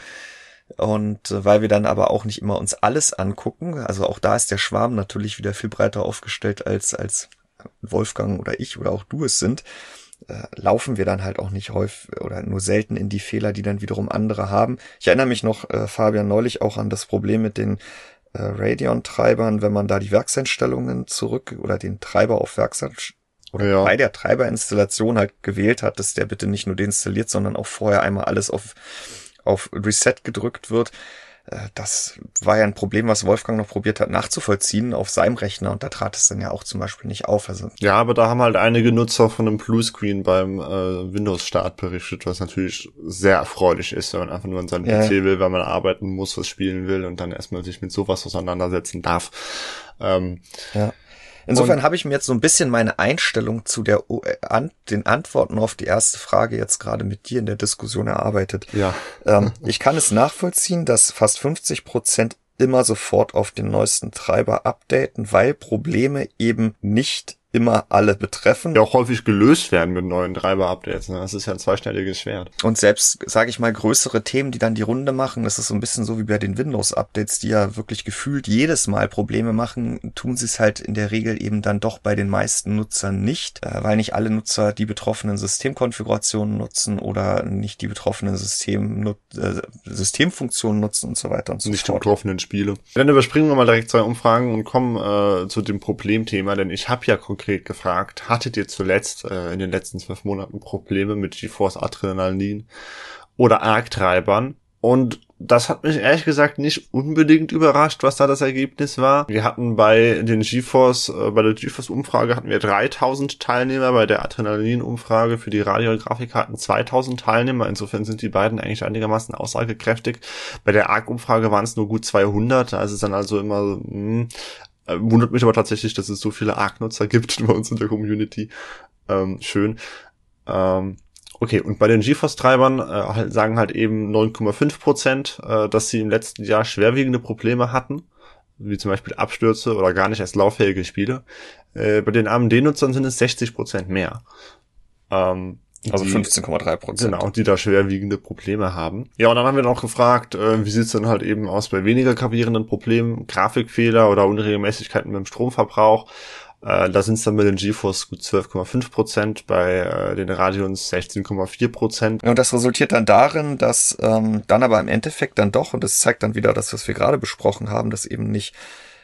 Und äh, weil wir dann aber auch nicht immer uns alles angucken, also auch da ist der Schwarm natürlich wieder viel breiter aufgestellt als, als Wolfgang oder ich oder auch du es sind, äh, laufen wir dann halt auch nicht häufig oder nur selten in die Fehler, die dann wiederum andere haben. Ich erinnere mich noch, äh, Fabian, neulich auch an das Problem mit den äh, Radeon-Treibern, wenn man da die Werkseinstellungen zurück oder den Treiber auf Werkseinstellungen oder ja. bei der Treiberinstallation halt gewählt hat, dass der bitte nicht nur deinstalliert, sondern auch vorher einmal alles auf auf Reset gedrückt wird. Äh, das war ja ein Problem, was Wolfgang noch probiert hat nachzuvollziehen auf seinem Rechner und da trat es dann ja auch zum Beispiel nicht auf. Also ja, aber da haben halt einige Nutzer von einem Bluescreen beim äh, Windows-Start berichtet, was natürlich sehr erfreulich ist, wenn man einfach nur an seinem ja. PC will, weil man arbeiten muss, was spielen will und dann erstmal sich mit sowas auseinandersetzen darf. Ähm, ja. Insofern habe ich mir jetzt so ein bisschen meine Einstellung zu der äh, an, den Antworten auf die erste Frage jetzt gerade mit dir in der Diskussion erarbeitet. Ja. Ähm, ich kann es nachvollziehen, dass fast 50 Prozent immer sofort auf den neuesten Treiber updaten, weil Probleme eben nicht immer alle betreffen. Ja, auch häufig gelöst werden mit neuen Treiber-Updates. Ne? Das ist ja ein zweischneidiges Schwert. Und selbst, sage ich mal, größere Themen, die dann die Runde machen, das ist so ein bisschen so wie bei den Windows-Updates, die ja wirklich gefühlt jedes Mal Probleme machen, tun sie es halt in der Regel eben dann doch bei den meisten Nutzern nicht, äh, weil nicht alle Nutzer die betroffenen Systemkonfigurationen nutzen oder nicht die betroffenen System, äh, Systemfunktionen nutzen und so weiter und so nicht fort. Nicht die betroffenen Spiele. Dann überspringen wir mal direkt zwei Umfragen und kommen äh, zu dem Problemthema, denn ich habe ja konkret gefragt, hattet ihr zuletzt äh, in den letzten zwölf Monaten Probleme mit GeForce Adrenalin oder Arc-Treibern? Und das hat mich ehrlich gesagt nicht unbedingt überrascht, was da das Ergebnis war. Wir hatten bei den GeForce, äh, bei der GeForce-Umfrage hatten wir 3000 Teilnehmer, bei der Adrenalin-Umfrage für die Radio- und Grafikkarten 2000 Teilnehmer. Insofern sind die beiden eigentlich einigermaßen aussagekräftig. Bei der ARC-Umfrage waren es nur gut 200, da ist es dann also immer, mh, hm, wundert mich aber tatsächlich, dass es so viele Arc-Nutzer gibt bei uns in der Community. Ähm, schön. Ähm, okay, und bei den GeForce-Treibern äh, halt, sagen halt eben 9,5 Prozent, äh, dass sie im letzten Jahr schwerwiegende Probleme hatten, wie zum Beispiel Abstürze oder gar nicht erst lauffähige Spiele. Äh, bei den AMD-Nutzern sind es 60 Prozent mehr. Ähm, also 15,3 Prozent. Genau, die da schwerwiegende Probleme haben. Ja, und dann haben wir noch gefragt, äh, wie sieht's denn halt eben aus bei weniger gravierenden Problemen, Grafikfehler oder Unregelmäßigkeiten beim Stromverbrauch. Äh, da sind es dann bei den GeForce gut 12,5 Prozent, bei äh, den Radeons 16,4 Prozent. Und das resultiert dann darin, dass ähm, dann aber im Endeffekt dann doch, und das zeigt dann wieder das, was wir gerade besprochen haben, dass eben nicht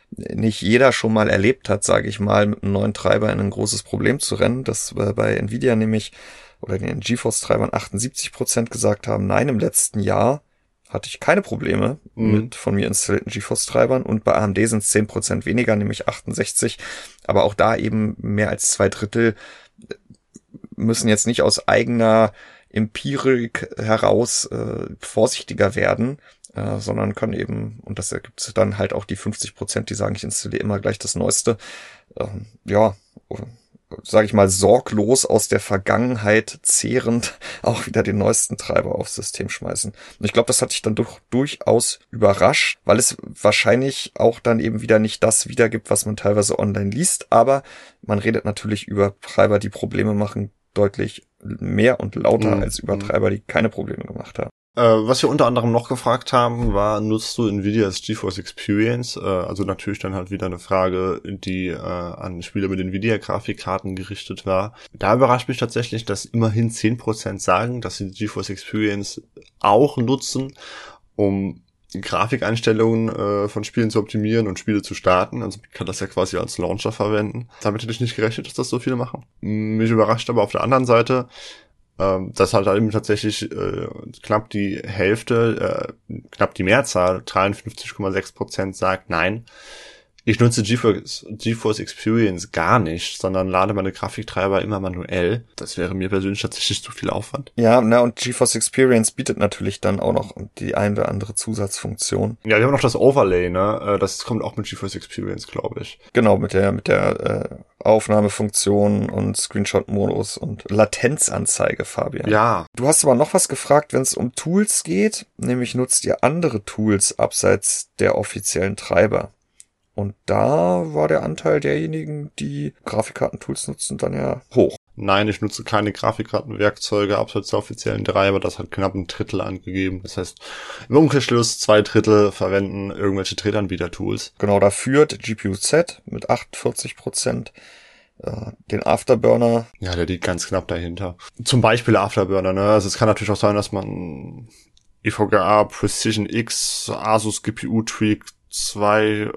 nicht jeder schon mal erlebt hat, sage ich mal, mit einem neuen Treiber in ein großes Problem zu rennen. Das äh, bei Nvidia nämlich oder den GeForce-Treibern 78 Prozent gesagt haben, nein, im letzten Jahr hatte ich keine Probleme mhm. mit von mir installierten GeForce-Treibern und bei AMD sind es 10 Prozent weniger, nämlich 68. Aber auch da eben mehr als zwei Drittel müssen jetzt nicht aus eigener Empirik heraus äh, vorsichtiger werden, äh, sondern können eben, und das ergibt dann halt auch die 50 Prozent, die sagen, ich installiere immer gleich das Neueste. Ähm, ja, sage ich mal, sorglos aus der Vergangenheit zehrend auch wieder den neuesten Treiber aufs System schmeißen. Und ich glaube, das hat dich dann doch durchaus überrascht, weil es wahrscheinlich auch dann eben wieder nicht das wiedergibt, was man teilweise online liest, aber man redet natürlich über Treiber, die Probleme machen, deutlich mehr und lauter mhm. als über Treiber, die keine Probleme gemacht haben. Äh, was wir unter anderem noch gefragt haben, war, nutzt du Nvidias GeForce Experience? Äh, also natürlich dann halt wieder eine Frage, die äh, an Spieler mit Nvidia-Grafikkarten gerichtet war. Da überrascht mich tatsächlich, dass immerhin 10% sagen, dass sie die GeForce Experience auch nutzen, um Grafikeinstellungen äh, von Spielen zu optimieren und Spiele zu starten. Also man kann das ja quasi als Launcher verwenden. Damit hätte ich nicht gerechnet, dass das so viele machen. Mich überrascht aber auf der anderen Seite, ähm, dass halt eben tatsächlich äh, knapp die Hälfte, äh, knapp die Mehrzahl, 53,6 Prozent sagt nein. Ich nutze GeForce, GeForce Experience gar nicht, sondern lade meine Grafiktreiber immer manuell. Das wäre mir persönlich tatsächlich zu viel Aufwand. Ja, na und GeForce Experience bietet natürlich dann auch noch die ein oder andere Zusatzfunktion. Ja, wir haben noch das Overlay, ne? Äh, das kommt auch mit GeForce Experience, glaube ich. Genau, mit der mit der äh, Aufnahmefunktion und Screenshot-Modus und Latenzanzeige, Fabian. Ja. Du hast aber noch was gefragt, wenn es um Tools geht, nämlich nutzt ihr andere Tools abseits der offiziellen Treiber. Und da war der Anteil derjenigen, die Grafikkartentools nutzen, dann ja hoch. Nein, ich nutze keine Grafikkartenwerkzeuge abseits der offiziellen Treiber. Das hat knapp ein Drittel angegeben. Das heißt, im Umkehrschluss zwei Drittel verwenden irgendwelche Drittanbieter-Tools. Genau, da führt GPU-Z mit 48 Prozent äh, den Afterburner. Ja, der liegt ganz knapp dahinter. Zum Beispiel Afterburner, ne? Also es kann natürlich auch sein, dass man EVGA, Precision X, Asus GPU Tweak zwei, äh,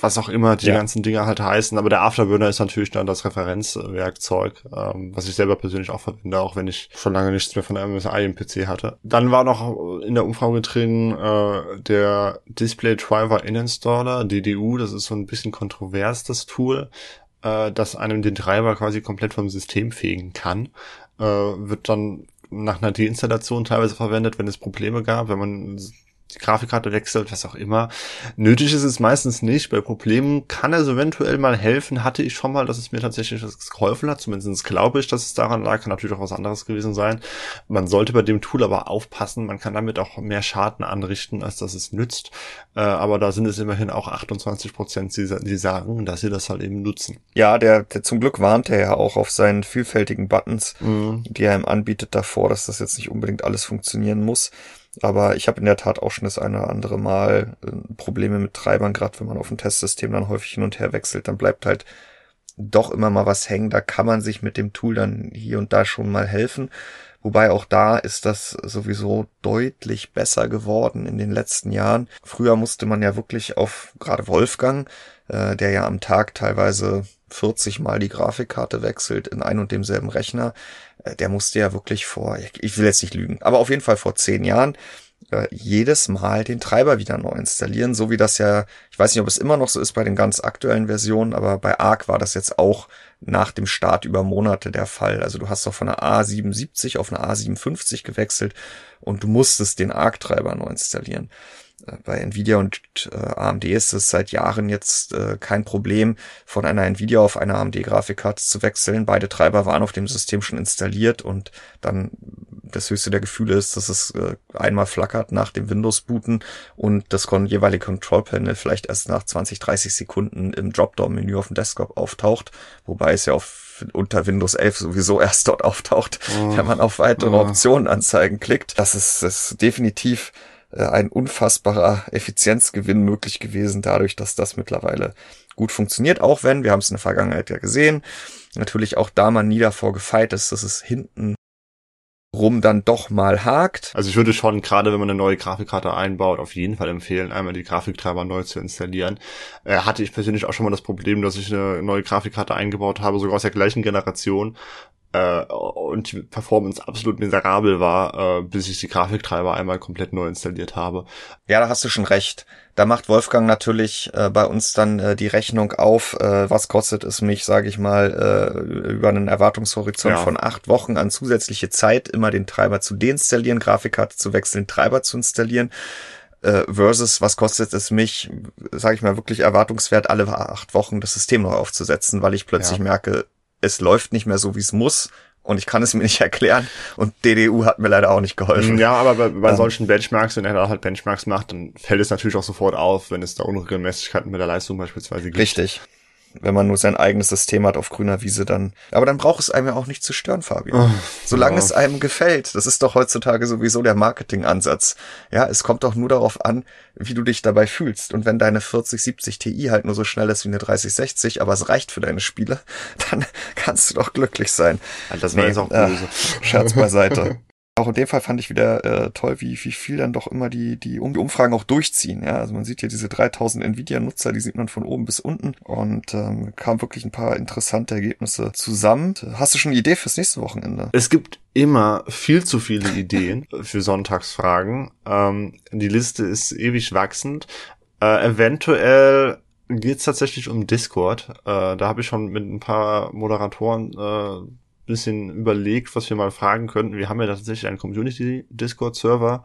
was auch immer die ja. ganzen Dinge halt heißen. Aber der Afterburner ist natürlich dann das Referenzwerkzeug, ähm, was ich selber persönlich auch verwende, auch wenn ich schon lange nichts mehr von der MSI im PC hatte. Dann war noch in der Umfrage drin äh, der Display Driver Installer, DDU. Das ist so ein bisschen kontrovers, das Tool, äh, das einem den Treiber quasi komplett vom System fegen kann. Äh, wird dann nach einer Deinstallation teilweise verwendet, wenn es Probleme gab, wenn man die Grafikkarte wechselt, was auch immer. Nötig ist es meistens nicht. Bei Problemen kann es eventuell mal helfen. Hatte ich schon mal, dass es mir tatsächlich geholfen hat. Zumindest glaube ich, dass es daran lag. Kann natürlich auch was anderes gewesen sein. Man sollte bei dem Tool aber aufpassen. Man kann damit auch mehr Schaden anrichten, als dass es nützt. Äh, aber da sind es immerhin auch 28 Prozent, die, sagen, dass sie das halt eben nutzen. Ja, der, der zum Glück warnt er ja auch auf seinen vielfältigen Buttons, mhm. die er ihm anbietet davor, dass das jetzt nicht unbedingt alles funktionieren muss. Aber ich habe in der Tat auch schon das eine oder andere Mal äh, Probleme mit Treibern, gerade wenn man auf dem Testsystem dann häufig hin und her wechselt, dann bleibt halt doch immer mal was hängen. Da kann man sich mit dem Tool dann hier und da schon mal helfen. Wobei auch da ist das sowieso deutlich besser geworden in den letzten Jahren. Früher musste man ja wirklich auf gerade Wolfgang, äh, der ja am Tag teilweise 40 Mal die Grafikkarte wechselt in ein und demselben Rechner, der musste ja wirklich vor, ich will jetzt nicht lügen, aber auf jeden Fall vor zehn Jahren äh, jedes Mal den Treiber wieder neu installieren, so wie das ja, ich weiß nicht, ob es immer noch so ist bei den ganz aktuellen Versionen, aber bei Arc war das jetzt auch nach dem Start über Monate der Fall. Also du hast doch von einer A77 auf eine A57 gewechselt und du musstest den Arc-Treiber neu installieren bei Nvidia und äh, AMD ist es seit Jahren jetzt äh, kein Problem, von einer Nvidia auf eine AMD-Grafikkarte zu wechseln. Beide Treiber waren auf dem System schon installiert und dann das höchste der Gefühle ist, dass es äh, einmal flackert nach dem Windows-Booten und das jeweilige Control-Panel vielleicht erst nach 20, 30 Sekunden im Dropdown-Menü auf dem Desktop auftaucht, wobei es ja auf unter Windows 11 sowieso erst dort auftaucht, oh. wenn man auf weitere oh. Optionen anzeigen klickt. Das ist, das ist definitiv ein unfassbarer Effizienzgewinn möglich gewesen, dadurch, dass das mittlerweile gut funktioniert, auch wenn, wir haben es in der Vergangenheit ja gesehen, natürlich auch da man nie davor gefeit ist, dass es hinten rum dann doch mal hakt. Also ich würde schon, gerade wenn man eine neue Grafikkarte einbaut, auf jeden Fall empfehlen, einmal die Grafiktreiber neu zu installieren. Äh, hatte ich persönlich auch schon mal das Problem, dass ich eine neue Grafikkarte eingebaut habe, sogar aus der gleichen Generation, äh, und die Performance absolut miserabel war, äh, bis ich die Grafiktreiber einmal komplett neu installiert habe. Ja, da hast du schon recht. Da macht Wolfgang natürlich äh, bei uns dann äh, die Rechnung auf, äh, was kostet es mich, sage ich mal, äh, über einen Erwartungshorizont ja. von acht Wochen an zusätzliche Zeit, immer den Treiber zu deinstallieren, Grafikkarte zu wechseln, Treiber zu installieren äh, versus was kostet es mich, sage ich mal wirklich erwartungswert, alle acht Wochen das System neu aufzusetzen, weil ich plötzlich ja. merke, es läuft nicht mehr so, wie es muss und ich kann es mir nicht erklären und DDU hat mir leider auch nicht geholfen. Ja, aber bei, bei ähm, solchen Benchmarks, wenn er da halt Benchmarks macht, dann fällt es natürlich auch sofort auf, wenn es da Unregelmäßigkeiten mit der Leistung beispielsweise gibt. Richtig wenn man nur sein eigenes System hat auf grüner Wiese, dann. Aber dann braucht es einem ja auch nicht zu stören, Fabian. Oh, Solange ja. es einem gefällt. Das ist doch heutzutage sowieso der Marketingansatz. Ja, es kommt doch nur darauf an, wie du dich dabei fühlst. Und wenn deine 4070 Ti halt nur so schnell ist wie eine 3060, aber es reicht für deine Spiele, dann kannst du doch glücklich sein. Das war nee, jetzt auch böse. Äh, Scherz beiseite. Auch in dem Fall fand ich wieder äh, toll, wie, wie viel dann doch immer die, die, um, Umfragen auch durchziehen. Ja, also man sieht hier diese 3000 Nvidia-Nutzer, die sieht man von oben bis unten und ähm, kam wirklich ein paar interessante Ergebnisse zusammen. Hast du schon eine Idee fürs nächste Wochenende? Es gibt immer viel zu viele Ideen für Sonntagsfragen. Ähm, die Liste ist ewig wachsend. Äh, eventuell geht es tatsächlich um Discord. Äh, da habe ich schon mit ein paar Moderatoren äh, bisschen überlegt, was wir mal fragen könnten. Wir haben ja tatsächlich einen Community-Discord-Server.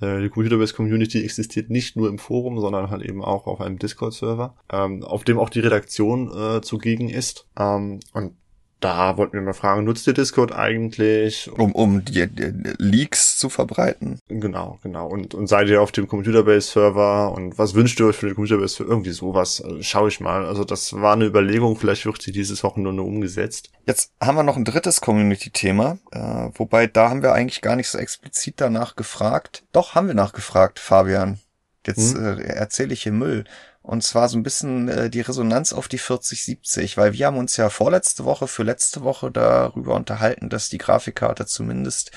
Äh, die Computerbase-Community existiert nicht nur im Forum, sondern halt eben auch auf einem Discord-Server, ähm, auf dem auch die Redaktion äh, zugegen ist. Ähm, und da wollten wir mal fragen, nutzt ihr Discord eigentlich? Um, um die, die Leaks zu verbreiten. Genau, genau. Und, und seid ihr auf dem Computerbase-Server und was wünscht ihr euch für den Computerbase? Für irgendwie sowas also, schaue ich mal. Also das war eine Überlegung, vielleicht wird sie dieses Wochenende umgesetzt. Jetzt haben wir noch ein drittes Community-Thema, äh, wobei da haben wir eigentlich gar nicht so explizit danach gefragt. Doch, haben wir nachgefragt, Fabian. Jetzt hm? äh, erzähle ich hier Müll. Und zwar so ein bisschen äh, die Resonanz auf die 4070, weil wir haben uns ja vorletzte Woche für letzte Woche darüber unterhalten, dass die Grafikkarte zumindest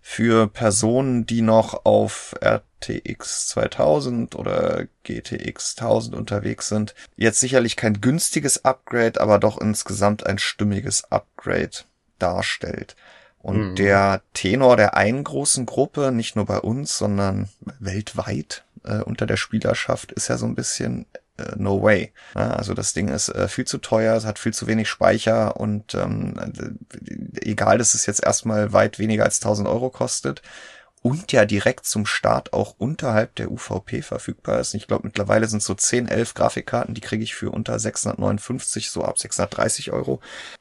für Personen, die noch auf RTX 2000 oder GTX 1000 unterwegs sind, jetzt sicherlich kein günstiges Upgrade, aber doch insgesamt ein stimmiges Upgrade darstellt. Und mhm. der Tenor der einen großen Gruppe, nicht nur bei uns, sondern weltweit, äh, unter der Spielerschaft ist ja so ein bisschen äh, no way. Ja, also das Ding ist äh, viel zu teuer, es hat viel zu wenig Speicher und ähm, äh, egal, dass es jetzt erstmal weit weniger als 1000 Euro kostet und ja direkt zum Start auch unterhalb der UVP verfügbar ist. Ich glaube, mittlerweile sind so 10, 11 Grafikkarten, die kriege ich für unter 659, so ab 630 Euro.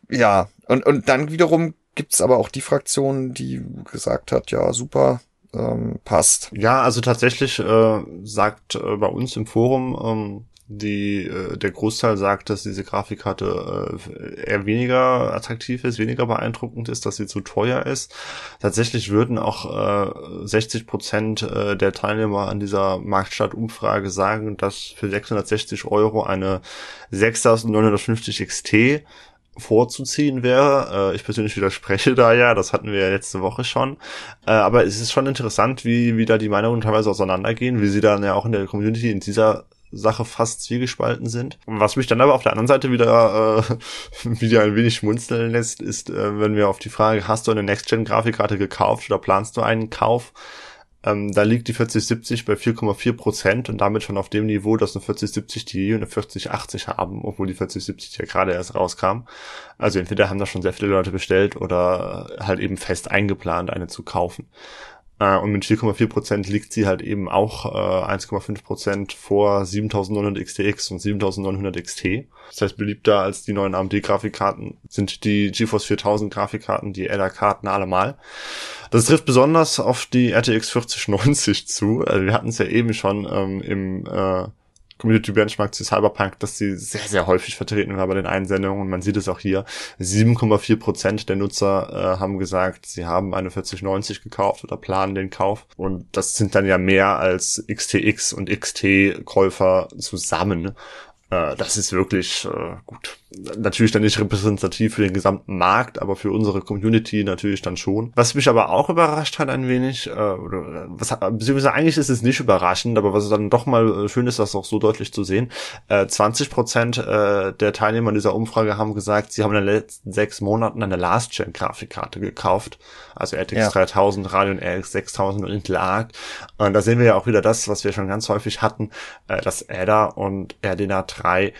Ja, und, und dann wiederum gibt's aber auch die Fraktion, die gesagt hat, ja, super, ähm, passt. Ja, also tatsächlich äh, sagt äh, bei uns im Forum ähm, die äh, der Großteil sagt, dass diese Grafikkarte äh, eher weniger attraktiv ist, weniger beeindruckend ist, dass sie zu teuer ist. Tatsächlich würden auch äh, 60 Prozent äh, der Teilnehmer an dieser Marktstadtumfrage sagen, dass für 660 Euro eine 6950 XT vorzuziehen wäre. Äh, ich persönlich widerspreche da ja, das hatten wir ja letzte Woche schon. Äh, aber es ist schon interessant, wie, wie da die Meinungen teilweise auseinandergehen, wie sie dann ja auch in der Community in dieser Sache fast zwiegespalten sind. Was mich dann aber auf der anderen Seite wieder, äh, wieder ein wenig schmunzeln lässt, ist, äh, wenn wir auf die Frage, hast du eine Next-Gen-Grafikkarte gekauft oder planst du einen Kauf? Ähm, da liegt die 4070 bei 4,4 Prozent und damit schon auf dem Niveau, dass eine 4070 Ti und eine 4080 haben, obwohl die 4070 ja gerade erst rauskam. Also entweder haben da schon sehr viele Leute bestellt oder halt eben fest eingeplant, eine zu kaufen. Äh, und mit 4,4% liegt sie halt eben auch äh, 1,5% vor 7900 XTX und 7900 XT. Das heißt, beliebter als die neuen AMD-Grafikkarten sind die GeForce 4000 Grafikkarten, die LR-Karten allemal. Das trifft besonders auf die RTX 4090 zu. Also wir hatten es ja eben schon ähm, im äh, Community Benchmark zu Cyberpunk, dass sie sehr, sehr häufig vertreten war bei den Einsendungen und man sieht es auch hier. 7,4 Prozent der Nutzer äh, haben gesagt, sie haben eine 4090 gekauft oder planen den Kauf und das sind dann ja mehr als XTX und XT-Käufer zusammen. Äh, das ist wirklich äh, gut. Natürlich dann nicht repräsentativ für den gesamten Markt, aber für unsere Community natürlich dann schon. Was mich aber auch überrascht hat ein wenig, äh, oder was beziehungsweise eigentlich ist es nicht überraschend, aber was dann doch mal äh, schön ist, das auch so deutlich zu sehen. Äh, 20 Prozent äh, der Teilnehmer dieser Umfrage haben gesagt, sie haben in den letzten sechs Monaten eine Last-Gen-Grafikkarte gekauft. Also RTX ja. 3000, Radeon RX 6000 und Intel Und da sehen wir ja auch wieder das, was wir schon ganz häufig hatten, äh, dass ADA und RDNA 3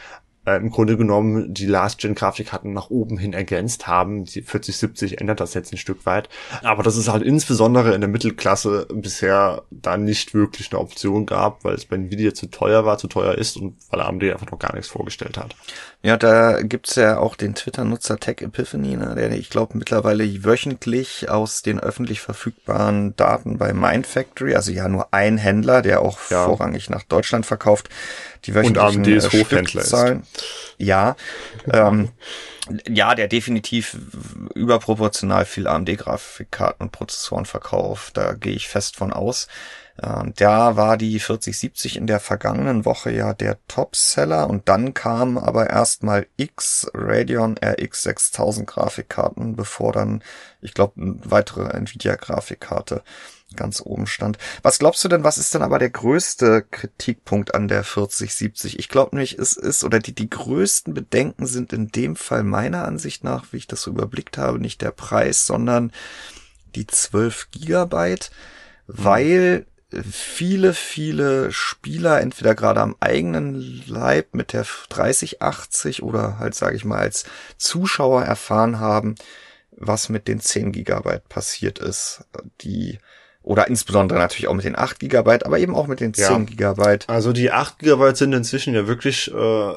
äh, im Grunde genommen die Last-Gen-Grafikkarten nach oben hin ergänzt haben. Die 4070 ändert das jetzt ein Stück weit. Aber dass es halt insbesondere in der Mittelklasse bisher da nicht wirklich eine Option gab, weil es bei Nvidia zu teuer war, zu teuer ist und weil AMD einfach noch gar nichts vorgestellt hat. Ja, da gibt's ja auch den Twitter-Nutzer Tech Epiphany, ne, der ich glaube mittlerweile wöchentlich aus den öffentlich verfügbaren Daten bei Mindfactory, also ja nur ein Händler, der auch ja. vorrangig nach Deutschland verkauft, die wöchentlichen Und AMD ist äh, Hochhändler ist. Ja, ähm, ja, der definitiv überproportional viel AMD-Grafikkarten und Prozessoren verkauft. Da gehe ich fest von aus. Ähm, da war die 4070 in der vergangenen Woche ja der Topseller und dann kam aber erstmal X Radeon RX 6000 Grafikkarten, bevor dann, ich glaube, eine weitere Nvidia Grafikkarte ganz oben stand. Was glaubst du denn, was ist denn aber der größte Kritikpunkt an der 4070? Ich glaube nämlich, es ist, oder die, die größten Bedenken sind in dem Fall meiner Ansicht nach, wie ich das so überblickt habe, nicht der Preis, sondern die 12 Gigabyte, mhm. weil viele, viele Spieler entweder gerade am eigenen Leib mit der 3080 oder halt, sage ich mal, als Zuschauer erfahren haben, was mit den 10 Gigabyte passiert ist. Die oder insbesondere natürlich auch mit den 8 Gigabyte, aber eben auch mit den 10 ja. Gigabyte. Also die 8 Gigabyte sind inzwischen ja wirklich äh,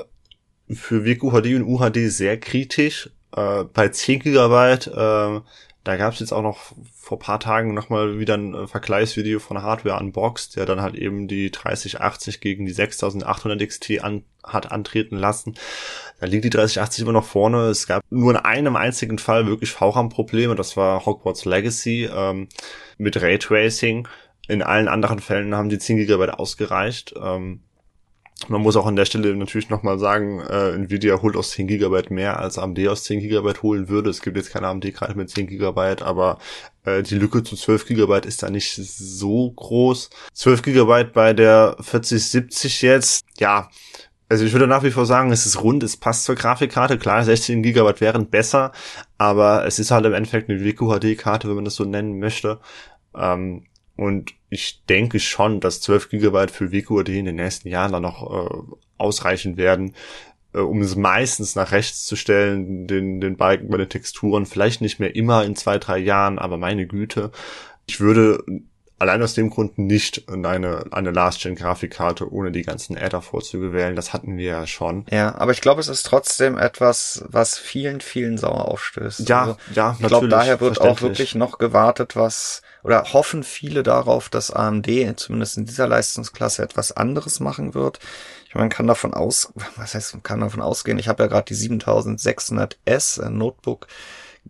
für WQHD und UHD sehr kritisch. Äh, bei 10 Gigabyte, äh, da gab es jetzt auch noch vor paar Tagen nochmal wieder ein äh, Vergleichsvideo von Hardware Unboxed, der dann halt eben die 3080 gegen die 6800 XT an, hat antreten lassen. Da liegt die 3080 immer noch vorne. Es gab nur in einem einzigen Fall wirklich VRAM-Probleme. Das war Hogwarts Legacy ähm, mit Raytracing. In allen anderen Fällen haben die 10 GB ausgereicht. Ähm, man muss auch an der Stelle natürlich nochmal sagen, äh, Nvidia holt aus 10 GB mehr als AMD aus 10 GB holen würde. Es gibt jetzt keine AMD gerade mit 10 GB, aber äh, die Lücke zu 12 GB ist da nicht so groß. 12 GB bei der 4070 jetzt, ja, also ich würde nach wie vor sagen, es ist rund, es passt zur Grafikkarte. Klar, 16 GB wären besser, aber es ist halt im Endeffekt eine WQHD-Karte, wenn man das so nennen möchte. Ähm, und ich denke schon, dass 12 GB für WQAD in den nächsten Jahren dann noch äh, ausreichen werden, äh, um es meistens nach rechts zu stellen, den, den Balken bei den Texturen. Vielleicht nicht mehr immer in zwei, drei Jahren, aber meine Güte. Ich würde allein aus dem Grund nicht eine, eine Last-Gen-Grafikkarte ohne die ganzen Adder-Vorzüge wählen. Das hatten wir ja schon. Ja, aber ich glaube, es ist trotzdem etwas, was vielen, vielen sauer aufstößt. Ja, also, ja, Ich glaube, daher wird auch wirklich noch gewartet, was oder hoffen viele darauf, dass AMD zumindest in dieser Leistungsklasse etwas anderes machen wird. Ich meine, man kann davon aus, was heißt, man kann davon ausgehen. Ich habe ja gerade die 7600S ein Notebook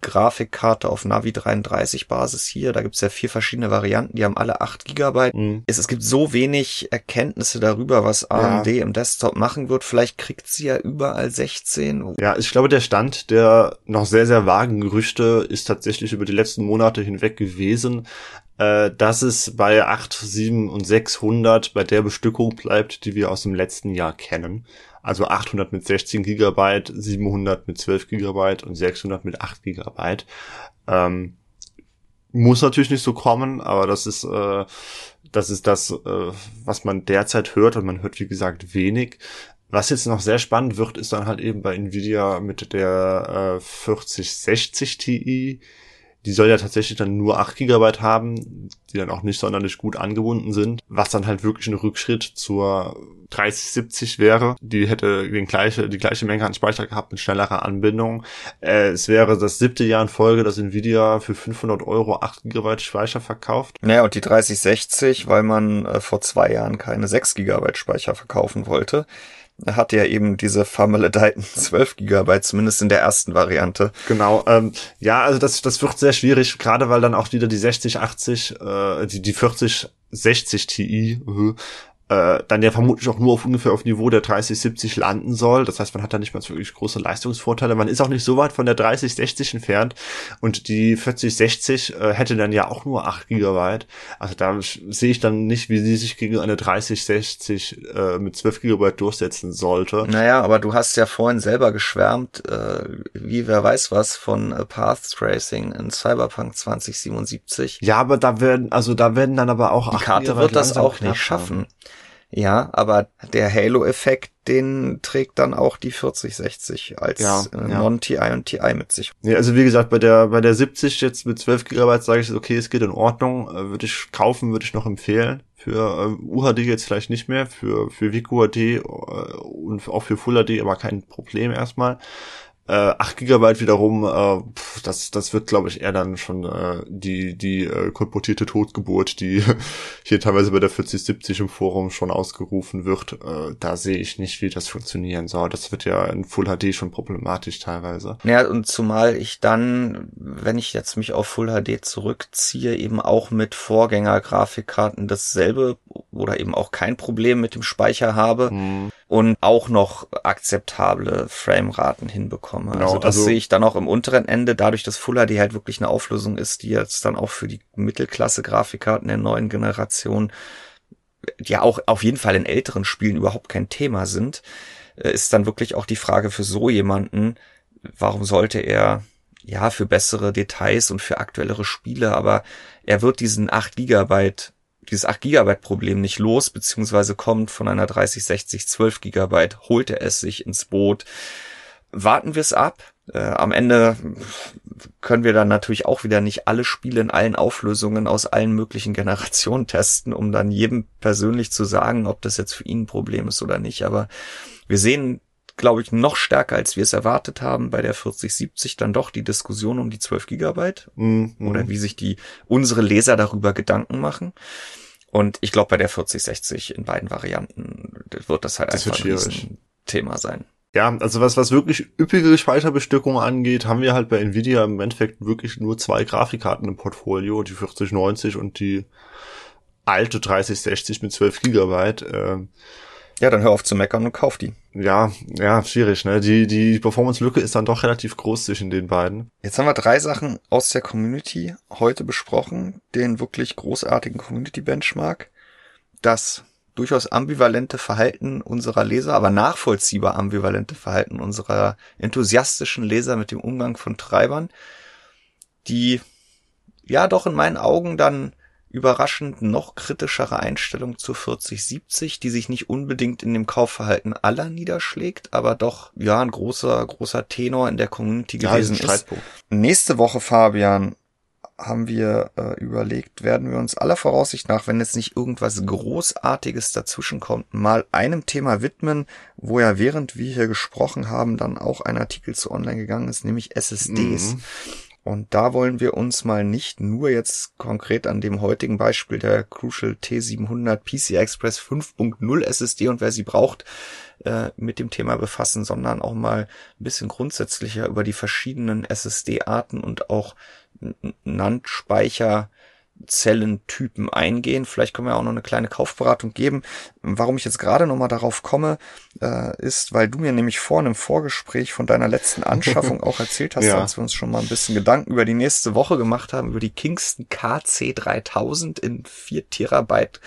Grafikkarte auf Navi 33 Basis hier. Da gibt's ja vier verschiedene Varianten, die haben alle acht Gigabyte. Mhm. Es, es, gibt so wenig Erkenntnisse darüber, was AMD ja. im Desktop machen wird. Vielleicht kriegt sie ja überall 16. Ja, ich glaube, der Stand der noch sehr, sehr vagen Gerüchte ist tatsächlich über die letzten Monate hinweg gewesen, äh, dass es bei 8, 7 und 600 bei der Bestückung bleibt, die wir aus dem letzten Jahr kennen. Also 800 mit 16 Gigabyte, 700 mit 12 Gigabyte und 600 mit 8 Gigabyte. Ähm, muss natürlich nicht so kommen, aber das ist, äh, das ist das, äh, was man derzeit hört und man hört, wie gesagt, wenig. Was jetzt noch sehr spannend wird, ist dann halt eben bei Nvidia mit der äh, 4060 Ti, die soll ja tatsächlich dann nur 8 GB haben, die dann auch nicht sonderlich gut angebunden sind, was dann halt wirklich ein Rückschritt zur 3070 wäre. Die hätte den gleiche, die gleiche Menge an Speicher gehabt mit schnellerer Anbindung. Äh, es wäre das siebte Jahr in Folge, dass Nvidia für 500 Euro 8 GB Speicher verkauft. Naja, und die 3060, weil man äh, vor zwei Jahren keine 6 GB Speicher verkaufen wollte hat ja eben diese vermaledeiten 12 Gigabyte, zumindest in der ersten Variante. Genau, ähm, ja, also das, das wird sehr schwierig, gerade weil dann auch wieder die 60, 80, äh, die, die 40, 60 Ti, äh, dann ja vermutlich auch nur auf ungefähr auf Niveau der 3070 landen soll. Das heißt, man hat da nicht mehr so wirklich große Leistungsvorteile. Man ist auch nicht so weit von der 3060 entfernt und die 4060 äh, hätte dann ja auch nur 8 Gigabyte. Also da sehe ich dann nicht, wie sie sich gegen eine 3060 äh, mit 12 Gigabyte durchsetzen sollte. Naja, aber du hast ja vorhin selber geschwärmt, äh, wie wer weiß was von äh, Path Tracing in Cyberpunk 2077. Ja, aber da werden, also da werden dann aber auch Die Karte wird das auch nicht schaffen. Haben. Ja, aber der Halo-Effekt, den trägt dann auch die 4060 als ja, äh, ja. Non-TI und TI mit sich. Ja, also wie gesagt, bei der bei der 70 jetzt mit 12 GB sage ich, okay, es geht in Ordnung, äh, würde ich kaufen, würde ich noch empfehlen. Für äh, UHD jetzt vielleicht nicht mehr, für für VQHD äh, und auch für Full HD aber kein Problem erstmal. Äh, 8 GB wiederum, äh, pf, das, das wird, glaube ich, eher dann schon äh, die, die äh, kolportierte Totgeburt, die hier teilweise bei der 4070 im Forum schon ausgerufen wird. Äh, da sehe ich nicht, wie das funktionieren soll. Das wird ja in Full HD schon problematisch teilweise. Ja, und zumal ich dann, wenn ich jetzt mich auf Full HD zurückziehe, eben auch mit Vorgängergrafikkarten dasselbe oder eben auch kein Problem mit dem Speicher habe. Hm und auch noch akzeptable Frameraten hinbekomme. Genau, also das also, sehe ich dann auch im unteren Ende, dadurch, dass Full HD halt wirklich eine Auflösung ist, die jetzt dann auch für die Mittelklasse-Grafikkarten der neuen Generation, die ja auch auf jeden Fall in älteren Spielen überhaupt kein Thema sind, äh, ist dann wirklich auch die Frage für so jemanden, warum sollte er ja für bessere Details und für aktuellere Spiele, aber er wird diesen 8 Gigabyte dieses 8 Gigabyte Problem nicht los, beziehungsweise kommt von einer 3060 12 Gigabyte, holt er es sich ins Boot. Warten wir es ab. Äh, am Ende können wir dann natürlich auch wieder nicht alle Spiele in allen Auflösungen aus allen möglichen Generationen testen, um dann jedem persönlich zu sagen, ob das jetzt für ihn ein Problem ist oder nicht. Aber wir sehen glaube ich, noch stärker, als wir es erwartet haben, bei der 4070 dann doch die Diskussion um die 12 Gigabyte mhm. oder wie sich die unsere Leser darüber Gedanken machen. Und ich glaube, bei der 4060 in beiden Varianten wird das halt das einfach ein Thema sein. Ja, also was, was wirklich üppige Speicherbestückung angeht, haben wir halt bei Nvidia im Endeffekt wirklich nur zwei Grafikkarten im Portfolio, die 4090 und die alte 3060 mit 12 Gigabyte. Äh, ja, dann hör auf zu meckern und kauf die. Ja, ja, schwierig, ne? Die, die Performance-Lücke ist dann doch relativ groß zwischen den beiden. Jetzt haben wir drei Sachen aus der Community heute besprochen. Den wirklich großartigen Community-Benchmark. Das durchaus ambivalente Verhalten unserer Leser, aber nachvollziehbar ambivalente Verhalten unserer enthusiastischen Leser mit dem Umgang von Treibern, die ja doch in meinen Augen dann überraschend noch kritischere Einstellung zu 4070, die sich nicht unbedingt in dem Kaufverhalten aller niederschlägt, aber doch ja ein großer großer Tenor in der Community gewesen ja, ist. Nächste Woche Fabian haben wir äh, überlegt, werden wir uns aller Voraussicht nach, wenn jetzt nicht irgendwas Großartiges dazwischenkommt, mal einem Thema widmen, wo ja während wir hier gesprochen haben, dann auch ein Artikel zu online gegangen ist, nämlich SSDs. Mhm. Und da wollen wir uns mal nicht nur jetzt konkret an dem heutigen Beispiel der Crucial T700 PCI Express 5.0 SSD und wer sie braucht, äh, mit dem Thema befassen, sondern auch mal ein bisschen grundsätzlicher über die verschiedenen SSD-Arten und auch NAND-Speicher Zellentypen eingehen. Vielleicht können wir auch noch eine kleine Kaufberatung geben. Warum ich jetzt gerade nochmal darauf komme, äh, ist, weil du mir nämlich vorhin im Vorgespräch von deiner letzten Anschaffung auch erzählt hast, ja. als wir uns schon mal ein bisschen Gedanken über die nächste Woche gemacht haben, über die Kingston KC3000 in 4 Terabyte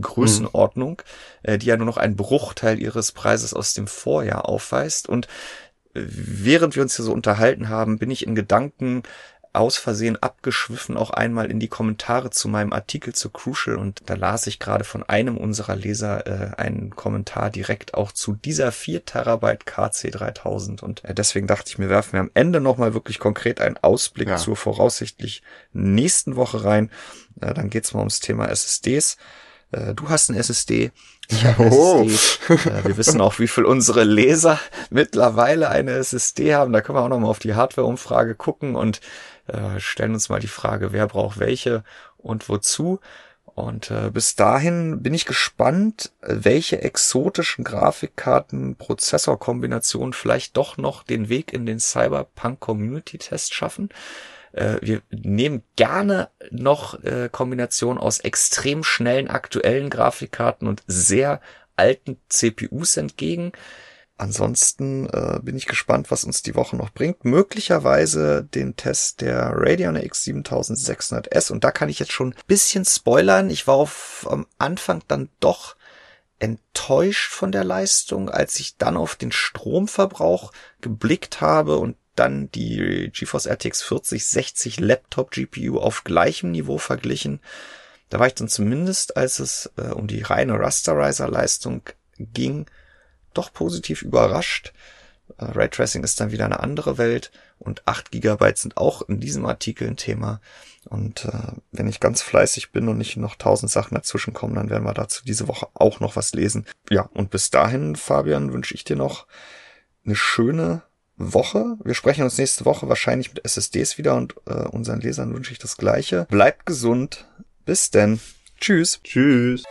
Größenordnung, mhm. äh, die ja nur noch einen Bruchteil ihres Preises aus dem Vorjahr aufweist. Und äh, während wir uns hier so unterhalten haben, bin ich in Gedanken aus Versehen abgeschwiffen auch einmal in die Kommentare zu meinem Artikel zu Crucial und da las ich gerade von einem unserer Leser äh, einen Kommentar direkt auch zu dieser 4 Terabyte KC3000 und äh, deswegen dachte ich mir, werfen wir am Ende nochmal wirklich konkret einen Ausblick ja. zur voraussichtlich nächsten Woche rein. Äh, dann geht's mal ums Thema SSDs. Äh, du hast ein SSD. Ich habe oh. SSD. Äh, wir wissen auch, wie viel unsere Leser mittlerweile eine SSD haben. Da können wir auch noch mal auf die Hardware-Umfrage gucken und äh, stellen uns mal die Frage, wer braucht welche und wozu. Und äh, bis dahin bin ich gespannt, welche exotischen Grafikkarten, Prozessorkombinationen vielleicht doch noch den Weg in den Cyberpunk Community Test schaffen. Äh, wir nehmen gerne noch äh, Kombinationen aus extrem schnellen aktuellen Grafikkarten und sehr alten CPUs entgegen. Ansonsten äh, bin ich gespannt, was uns die Woche noch bringt. Möglicherweise den Test der Radeon RX 7600S. Und da kann ich jetzt schon ein bisschen spoilern. Ich war auf, am Anfang dann doch enttäuscht von der Leistung, als ich dann auf den Stromverbrauch geblickt habe und dann die GeForce RTX 4060 Laptop GPU auf gleichem Niveau verglichen. Da war ich dann zumindest, als es äh, um die reine Rasterizer Leistung ging, doch positiv überrascht. Äh, Raytracing ist dann wieder eine andere Welt und 8 GB sind auch in diesem Artikel ein Thema. Und äh, wenn ich ganz fleißig bin und nicht noch tausend Sachen dazwischen kommen, dann werden wir dazu diese Woche auch noch was lesen. Ja, und bis dahin, Fabian, wünsche ich dir noch eine schöne Woche. Wir sprechen uns nächste Woche wahrscheinlich mit SSDs wieder und äh, unseren Lesern wünsche ich das Gleiche. Bleibt gesund. Bis denn. Tschüss. Tschüss.